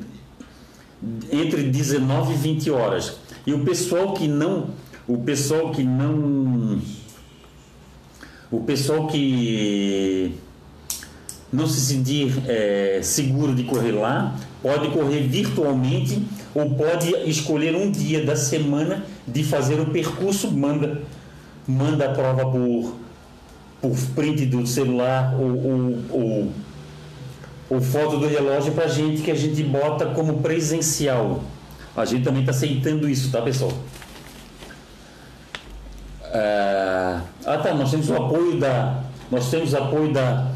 entre 19 e 20 horas. E o pessoal que não, o pessoal que não, o pessoal que não se sentir é, seguro de correr lá, pode correr virtualmente ou pode escolher um dia da semana de fazer o percurso, manda, manda a prova por, por print do celular ou, ou, ou, ou foto do relógio para a gente que a gente bota como presencial. A gente também está aceitando isso, tá pessoal? Ah, ah tá, nós temos o apoio da. Nós temos apoio da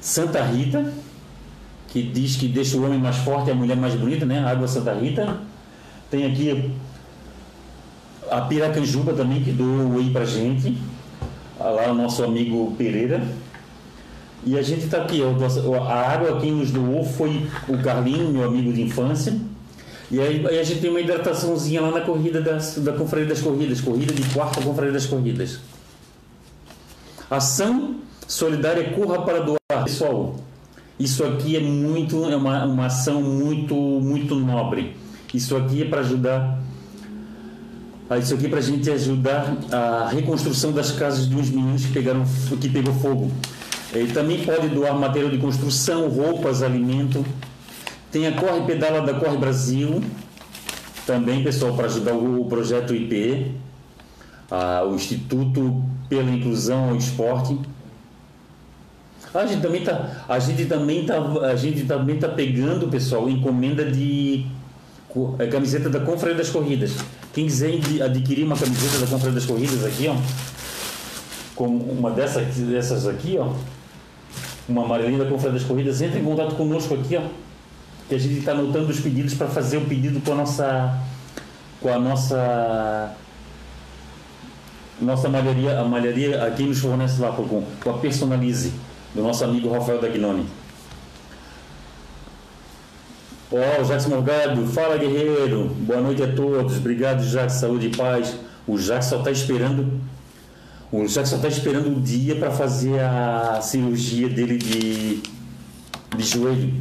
Santa Rita, que diz que deixa o homem mais forte e a mulher mais bonita, né? Água Santa Rita. Tem aqui a Piracanjuba também, que doou whey pra gente. Lá o nosso amigo Pereira. E a gente está aqui, a água quem nos doou foi o Carlinho, meu amigo de infância. E aí, aí a gente tem uma hidrataçãozinha lá na corrida das, da Confraria das Corridas, corrida de quarta Confraria das Corridas. Ação solidária Corra para doar. Pessoal, isso aqui é muito, é uma, uma ação muito, muito nobre. Isso aqui é para ajudar, ah, isso aqui para a gente ajudar a reconstrução das casas uns meninos que pegaram, que pegou fogo. Ele também pode doar material de construção, roupas, alimento. Tem a Corre Pedala da Corre Brasil, também, pessoal, para ajudar o projeto IP, ah, o Instituto pela Inclusão ao Esporte. A gente também tá, a gente também tá, a gente também tá pegando, pessoal, encomenda de é, camiseta da Confraria das Corridas. Quem quiser adquirir uma camiseta da Confraria das Corridas aqui, ó, como uma dessas, dessas aqui, ó, uma amarelinha da Confraria das Corridas, entre em contato conosco aqui, ó, que a gente está anotando os pedidos para fazer o pedido com a nossa com a nossa nossa malharia, a malharia aqui nos fornece lá com, com a Personalize, do nosso amigo Rafael Dagnoni. Ó, oh, Jacques Morgado, fala guerreiro, boa noite a todos, obrigado Jacques, saúde e paz. O Jacques só está esperando, o Jacques só está esperando o dia para fazer a cirurgia dele de, de joelho.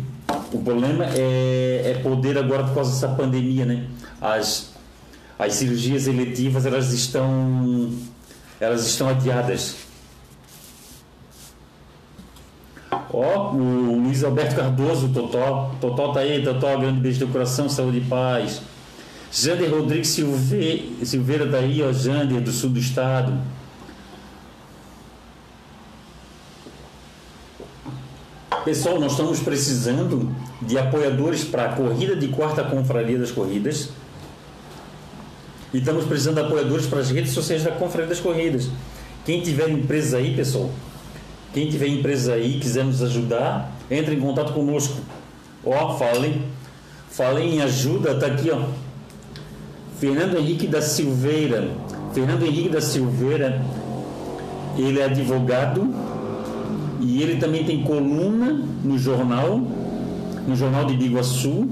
O problema é, é poder agora por causa dessa pandemia, né? As, as cirurgias eletivas elas estão elas estão adiadas. Ó, o Luiz Alberto Cardoso, Totó, Totó tá aí, Totó, grande beijo do coração, saúde e paz. Jander Rodrigues Silveira, Silveira daí, ó, Jander, do sul do estado. Pessoal, nós estamos precisando de apoiadores para a corrida de quarta confraria das corridas. E estamos precisando de apoiadores para as redes sociais da Confraria das Corridas. Quem tiver empresa aí, pessoal, quem tiver empresa aí quiser nos ajudar, entre em contato conosco. Ó, falem, falem em ajuda, tá aqui, ó. Fernando Henrique da Silveira. Fernando Henrique da Silveira, ele é advogado e ele também tem coluna no jornal, no jornal de Biguaçu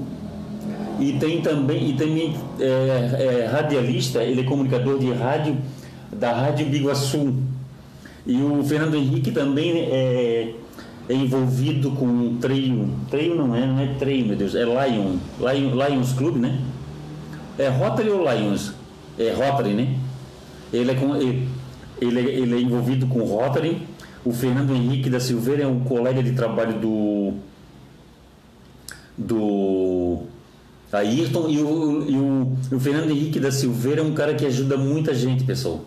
e tem também, e também é, é, radialista, ele é comunicador de rádio da Rádio Biguaçu. E o Fernando Henrique também é, é envolvido com um treino. Treino não é, não é treino, meu Deus, é Lion, Lion Lions Club, né? É Rotary ou Lions? É Rotary, né? Ele é, com, ele, é, ele é envolvido com Rotary. O Fernando Henrique da Silveira é um colega de trabalho do do Ayrton e o, e o, e o Fernando Henrique da Silveira é um cara que ajuda muita gente, pessoal.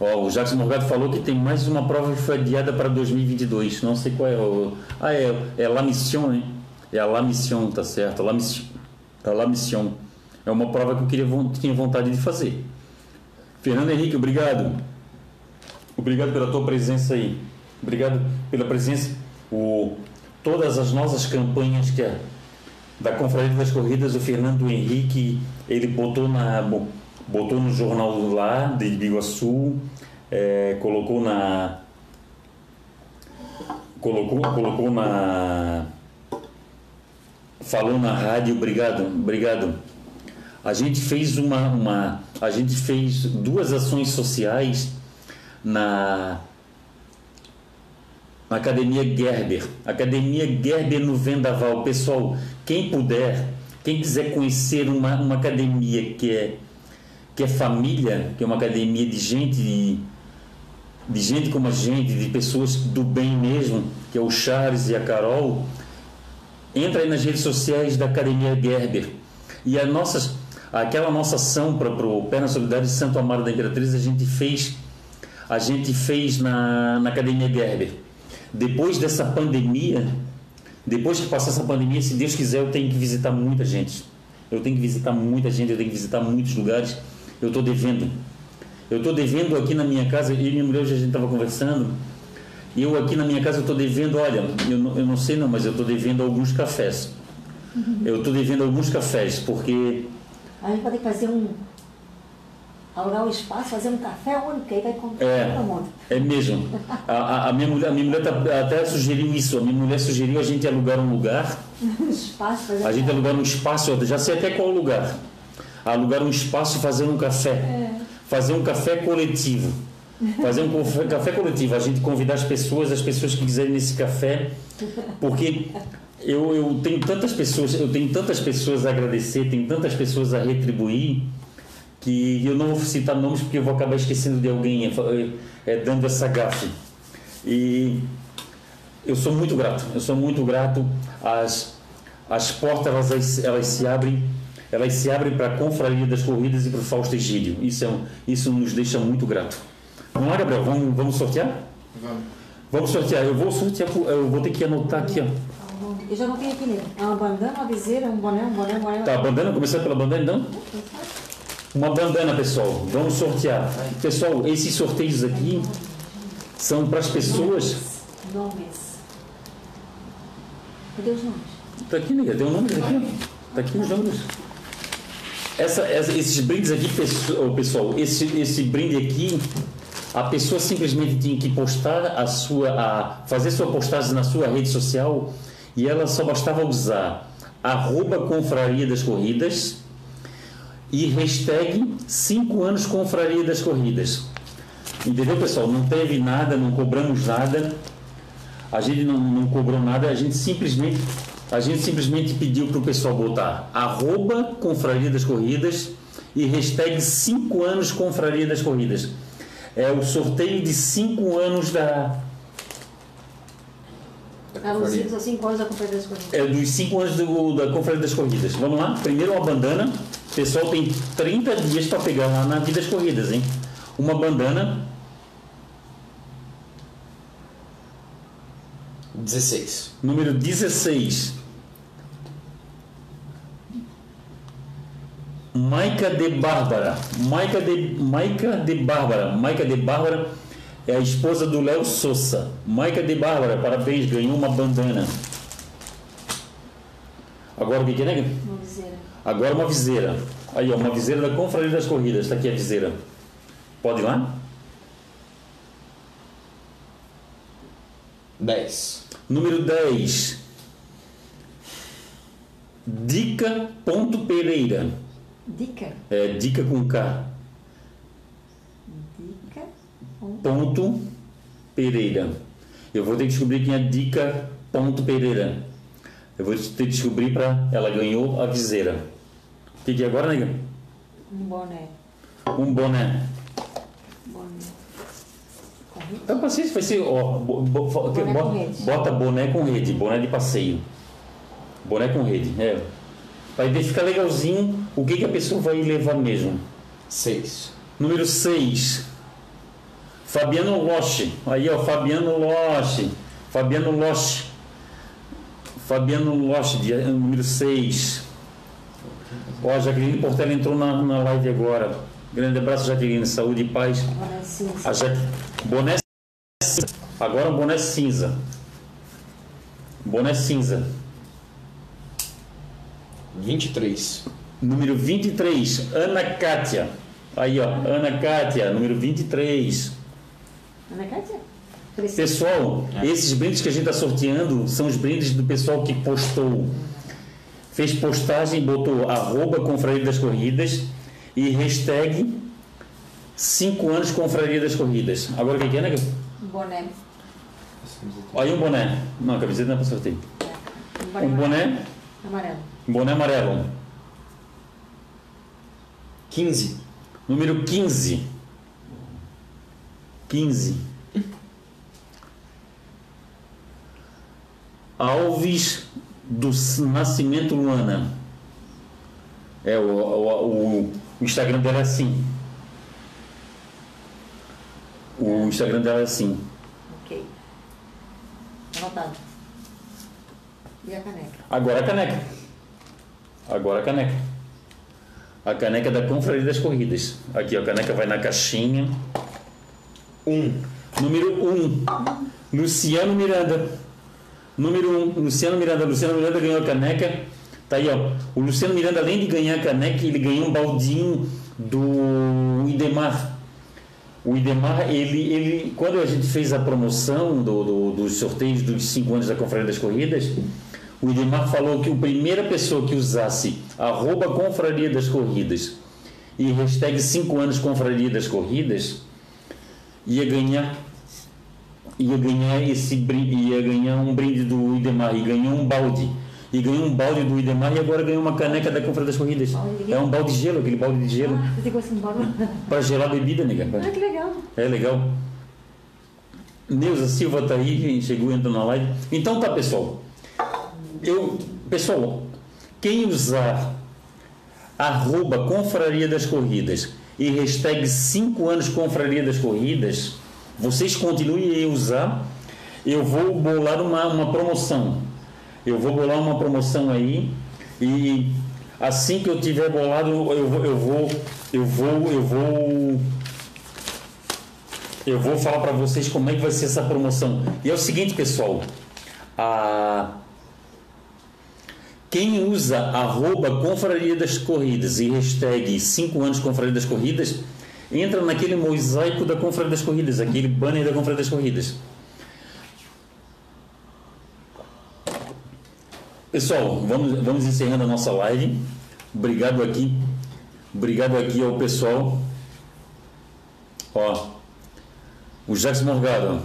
Ó, o Jacques Morgado falou que tem mais uma prova que foi adiada para 2022. Não sei qual é. O... Ah, é, é La Mission, né? É a La Mission, tá certo. La Mission. A La Mission. É uma prova que eu queria, tinha vontade de fazer. Fernando Henrique, obrigado. Obrigado pela tua presença aí. Obrigado pela presença. O todas as nossas campanhas que é da Confraria das Corridas, o Fernando Henrique, ele botou, na, botou no jornal lá de Biguaçu, é, colocou na colocou, colocou na falou na rádio, obrigado, obrigado. A gente fez uma, uma a gente fez duas ações sociais na na Academia Gerber. Academia Gerber no Vendaval. Pessoal, quem puder, quem quiser conhecer uma, uma academia que é, que é família, que é uma academia de gente, de, de gente como a gente, de pessoas do bem mesmo, que é o Charles e a Carol, entra aí nas redes sociais da Academia Gerber. E a nossas, aquela nossa ação para o Perna Solidária de Santo Amaro da Imperatriz, a gente fez, a gente fez na, na Academia Gerber depois dessa pandemia, depois que passar essa pandemia, se Deus quiser, eu tenho que visitar muita gente. Eu tenho que visitar muita gente, eu tenho que visitar muitos lugares. Eu estou devendo. Eu estou devendo aqui na minha casa, eu e minha mulher hoje a gente estava conversando. Eu aqui na minha casa eu estou devendo, olha, eu não, eu não sei não, mas eu estou devendo alguns cafés. Eu estou devendo alguns cafés, porque. A gente pode fazer um, alugar um espaço, fazer um café único, aí vai comprar é, todo mundo. É mesmo. A, a, a, minha mulher, a minha mulher tá, até sugeriu isso. A minha mulher sugeriu a gente alugar um lugar. <laughs> um espaço, A gente alugar um espaço, já sei até qual lugar. Alugar um espaço e fazer um café. É. Fazer um café coletivo. Fazer um café, café coletivo. A gente convidar as pessoas, as pessoas que quiserem nesse café. Porque eu, eu tenho tantas pessoas, eu tenho tantas pessoas a agradecer, tenho tantas pessoas a retribuir que eu não vou citar nomes porque eu vou acabar esquecendo de alguém é, é, dando essa gafe. E eu sou muito grato, eu sou muito grato. As, as portas elas, elas se abrem elas se abrem para a confraria das corridas e para o Fausto Egídio. Isso, é, isso nos deixa muito grato. Vamos lá, Gabriel, vamos, vamos sortear? Vamos. Vamos sortear. Eu vou sortear, eu vou ter que anotar aqui, ó. Eu já anotei aqui nele. É uma bandana, uma viseira, um boné, um boné, um boné. Tá, bandana, começar pela bandana então? Uma bandana, pessoal. Vamos sortear. Pessoal, esses sorteios aqui são para as pessoas. Nomes. Cadê os nomes? Tá aqui, nega. Tem um número aqui, ó. Tá aqui os números. Essa, essa- esses brindes aqui, pessoal, esse, esse brinde aqui, a pessoa simplesmente tinha que postar a sua, a, fazer sua postagem na sua rede social e ela só bastava usar arroba confraria das corridas e hashtag 5 anos confraria das corridas. Entendeu, pessoal? Não teve nada, não cobramos nada. A gente não, não cobrou nada, a gente simplesmente a gente simplesmente pediu para o pessoal botar arroba confraria das corridas e hashtag 5 anos confraria das corridas. É o sorteio de 5 anos da. Eram os cinco, cinco anos da Companhia das Corridas. É dos 5 anos do- da confraria das corridas. Vamos lá? Primeiro uma bandana. O pessoal tem 30 dias para pegar lá na Vida das Corridas, hein? Uma bandana 16. Número 16. Maica de Bárbara. Maica de, Maica de Bárbara. Maica de Bárbara é a esposa do Léo Souza. Maica de Bárbara, parabéns, ganhou uma bandana. Agora o que que é, né? Uma viseira. Agora uma viseira. Aí, ó, uma viseira da Confraria das Corridas. Está aqui a viseira. Pode ir lá? 10. Número 10. Dica ponto Pereira. Dica. É, dica com K. Dica. Ponto Pereira. Eu vou ter que descobrir quem é Dica ponto Pereira. Eu vou ter que descobrir para ela ganhou a viseira. O que, que é agora, nega? Um boné. Um. Boné. Então, paciência vai ser, ó, bo- bo- Boné bota, bota boné com rede, boné de passeio. Boné com rede, é. Para identificar legalzinho o que, que a pessoa vai levar mesmo. 6. Número 6. Fabiano Loche. Aí, ó, Fabiano Loche. Fabiano Loche. Fabiano Loche, de- número 6. Ó, a Jaqueline Portela entrou na, na live agora. Grande abraço, Jaqueline. Saúde e paz. Boné cinza. A Jaque... Boné cinza. Agora um boné cinza. Boné cinza. 23. Número 23, Ana Kátia. Aí, ó, Ana Kátia, número 23. Ana? Cresceu. Pessoal, esses brindes que a gente está sorteando são os brindes do pessoal que postou. Fez postagem, botou arroba Confraria das Corridas e hashtag 5 anos Confraria das Corridas. Agora o que é, né? Boné. Aí um boné. Não, a camiseta não é para sorteio. Um Um boné, amarelo. um boné amarelo. 15. Número 15. 15. Alves do Nascimento Luana. É, o, o, o, o Instagram dela é assim. O Instagram dela é assim. Ok. Anotado. E a caneca? Agora a caneca. Agora a caneca. A caneca da Confraria das Corridas. Aqui, ó, a caneca vai na caixinha. 1. Número 1, um, Luciano Miranda. Número 1, um, Luciano Miranda. Luciano Miranda ganhou a caneca. Tá aí, ó. O Luciano Miranda, além de ganhar a caneca, ele ganhou um baldinho do Idemar. O Idemar, ele, ele, quando a gente fez a promoção do, do- dos sorteios dos 5 anos da Confraria das Corridas, o Idemar falou que a primeira pessoa que usasse arroba Confraria das Corridas e hashtag 5 anos Confraria das Corridas ia ganhar ia ganhar esse ia ganhar um brinde do Idemar e ganhou um balde e ganhou um balde do Idemar e agora ganhou uma caneca da Confraria das Corridas Balde de é um balde de gelo aquele balde de gelo Ah, você embora. <laughs> para gelar bebida nega Ah, que legal. é legal Neuza Silva tá aí chegou entrando na live então tá pessoal eu pessoal quem usar arroba Confraria das Corridas e hashtag 5 anos Confraria das Corridas, vocês continuem a usar. Eu vou bolar uma, uma promoção. Eu vou bolar uma promoção aí e Assim que eu tiver bolado, eu vou, eu vou, eu vou, eu vou, eu vou falar para vocês como é que vai ser essa promoção. E é o seguinte, pessoal, a quem usa arroba Confraria das Corridas e hashtag 5 anos Confraria das Corridas, entra naquele mosaico da Confraria das Corridas, aquele banner da Confraria das Corridas. Pessoal, vamos, vamos encerrando a nossa live. Obrigado aqui. Obrigado aqui ao pessoal. Ó, o Jackson Morgado.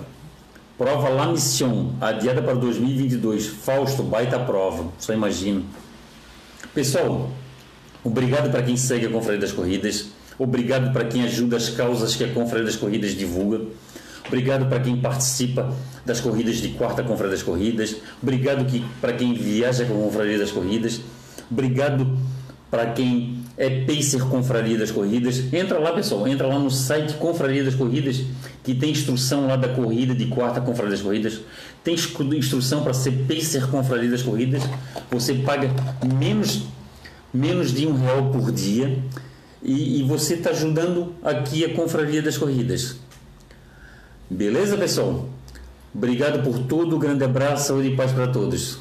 Prova La Mission, adiada para 2022. Fausto, baita prova. Só imagino. Pessoal, obrigado para quem segue a Confraria das Corridas. Obrigado para quem ajuda as causas que a Confraria das Corridas divulga. Obrigado para quem participa das corridas de quarta Confraria das Corridas. Obrigado que, para quem viaja com a Confraria das Corridas. Obrigado para quem é Pacer Confraria das Corridas. Entra lá, pessoal. Entra lá no site Confraria das Corridas, que tem instrução lá da corrida de quarta Confraria das Corridas. Tem instrução para ser Pacer Confraria das Corridas. Você paga menos, menos de um real por dia. E, e você está ajudando aqui a Confraria das Corridas. Beleza, pessoal? Obrigado por tudo, grande abraço, saúde e paz para todos.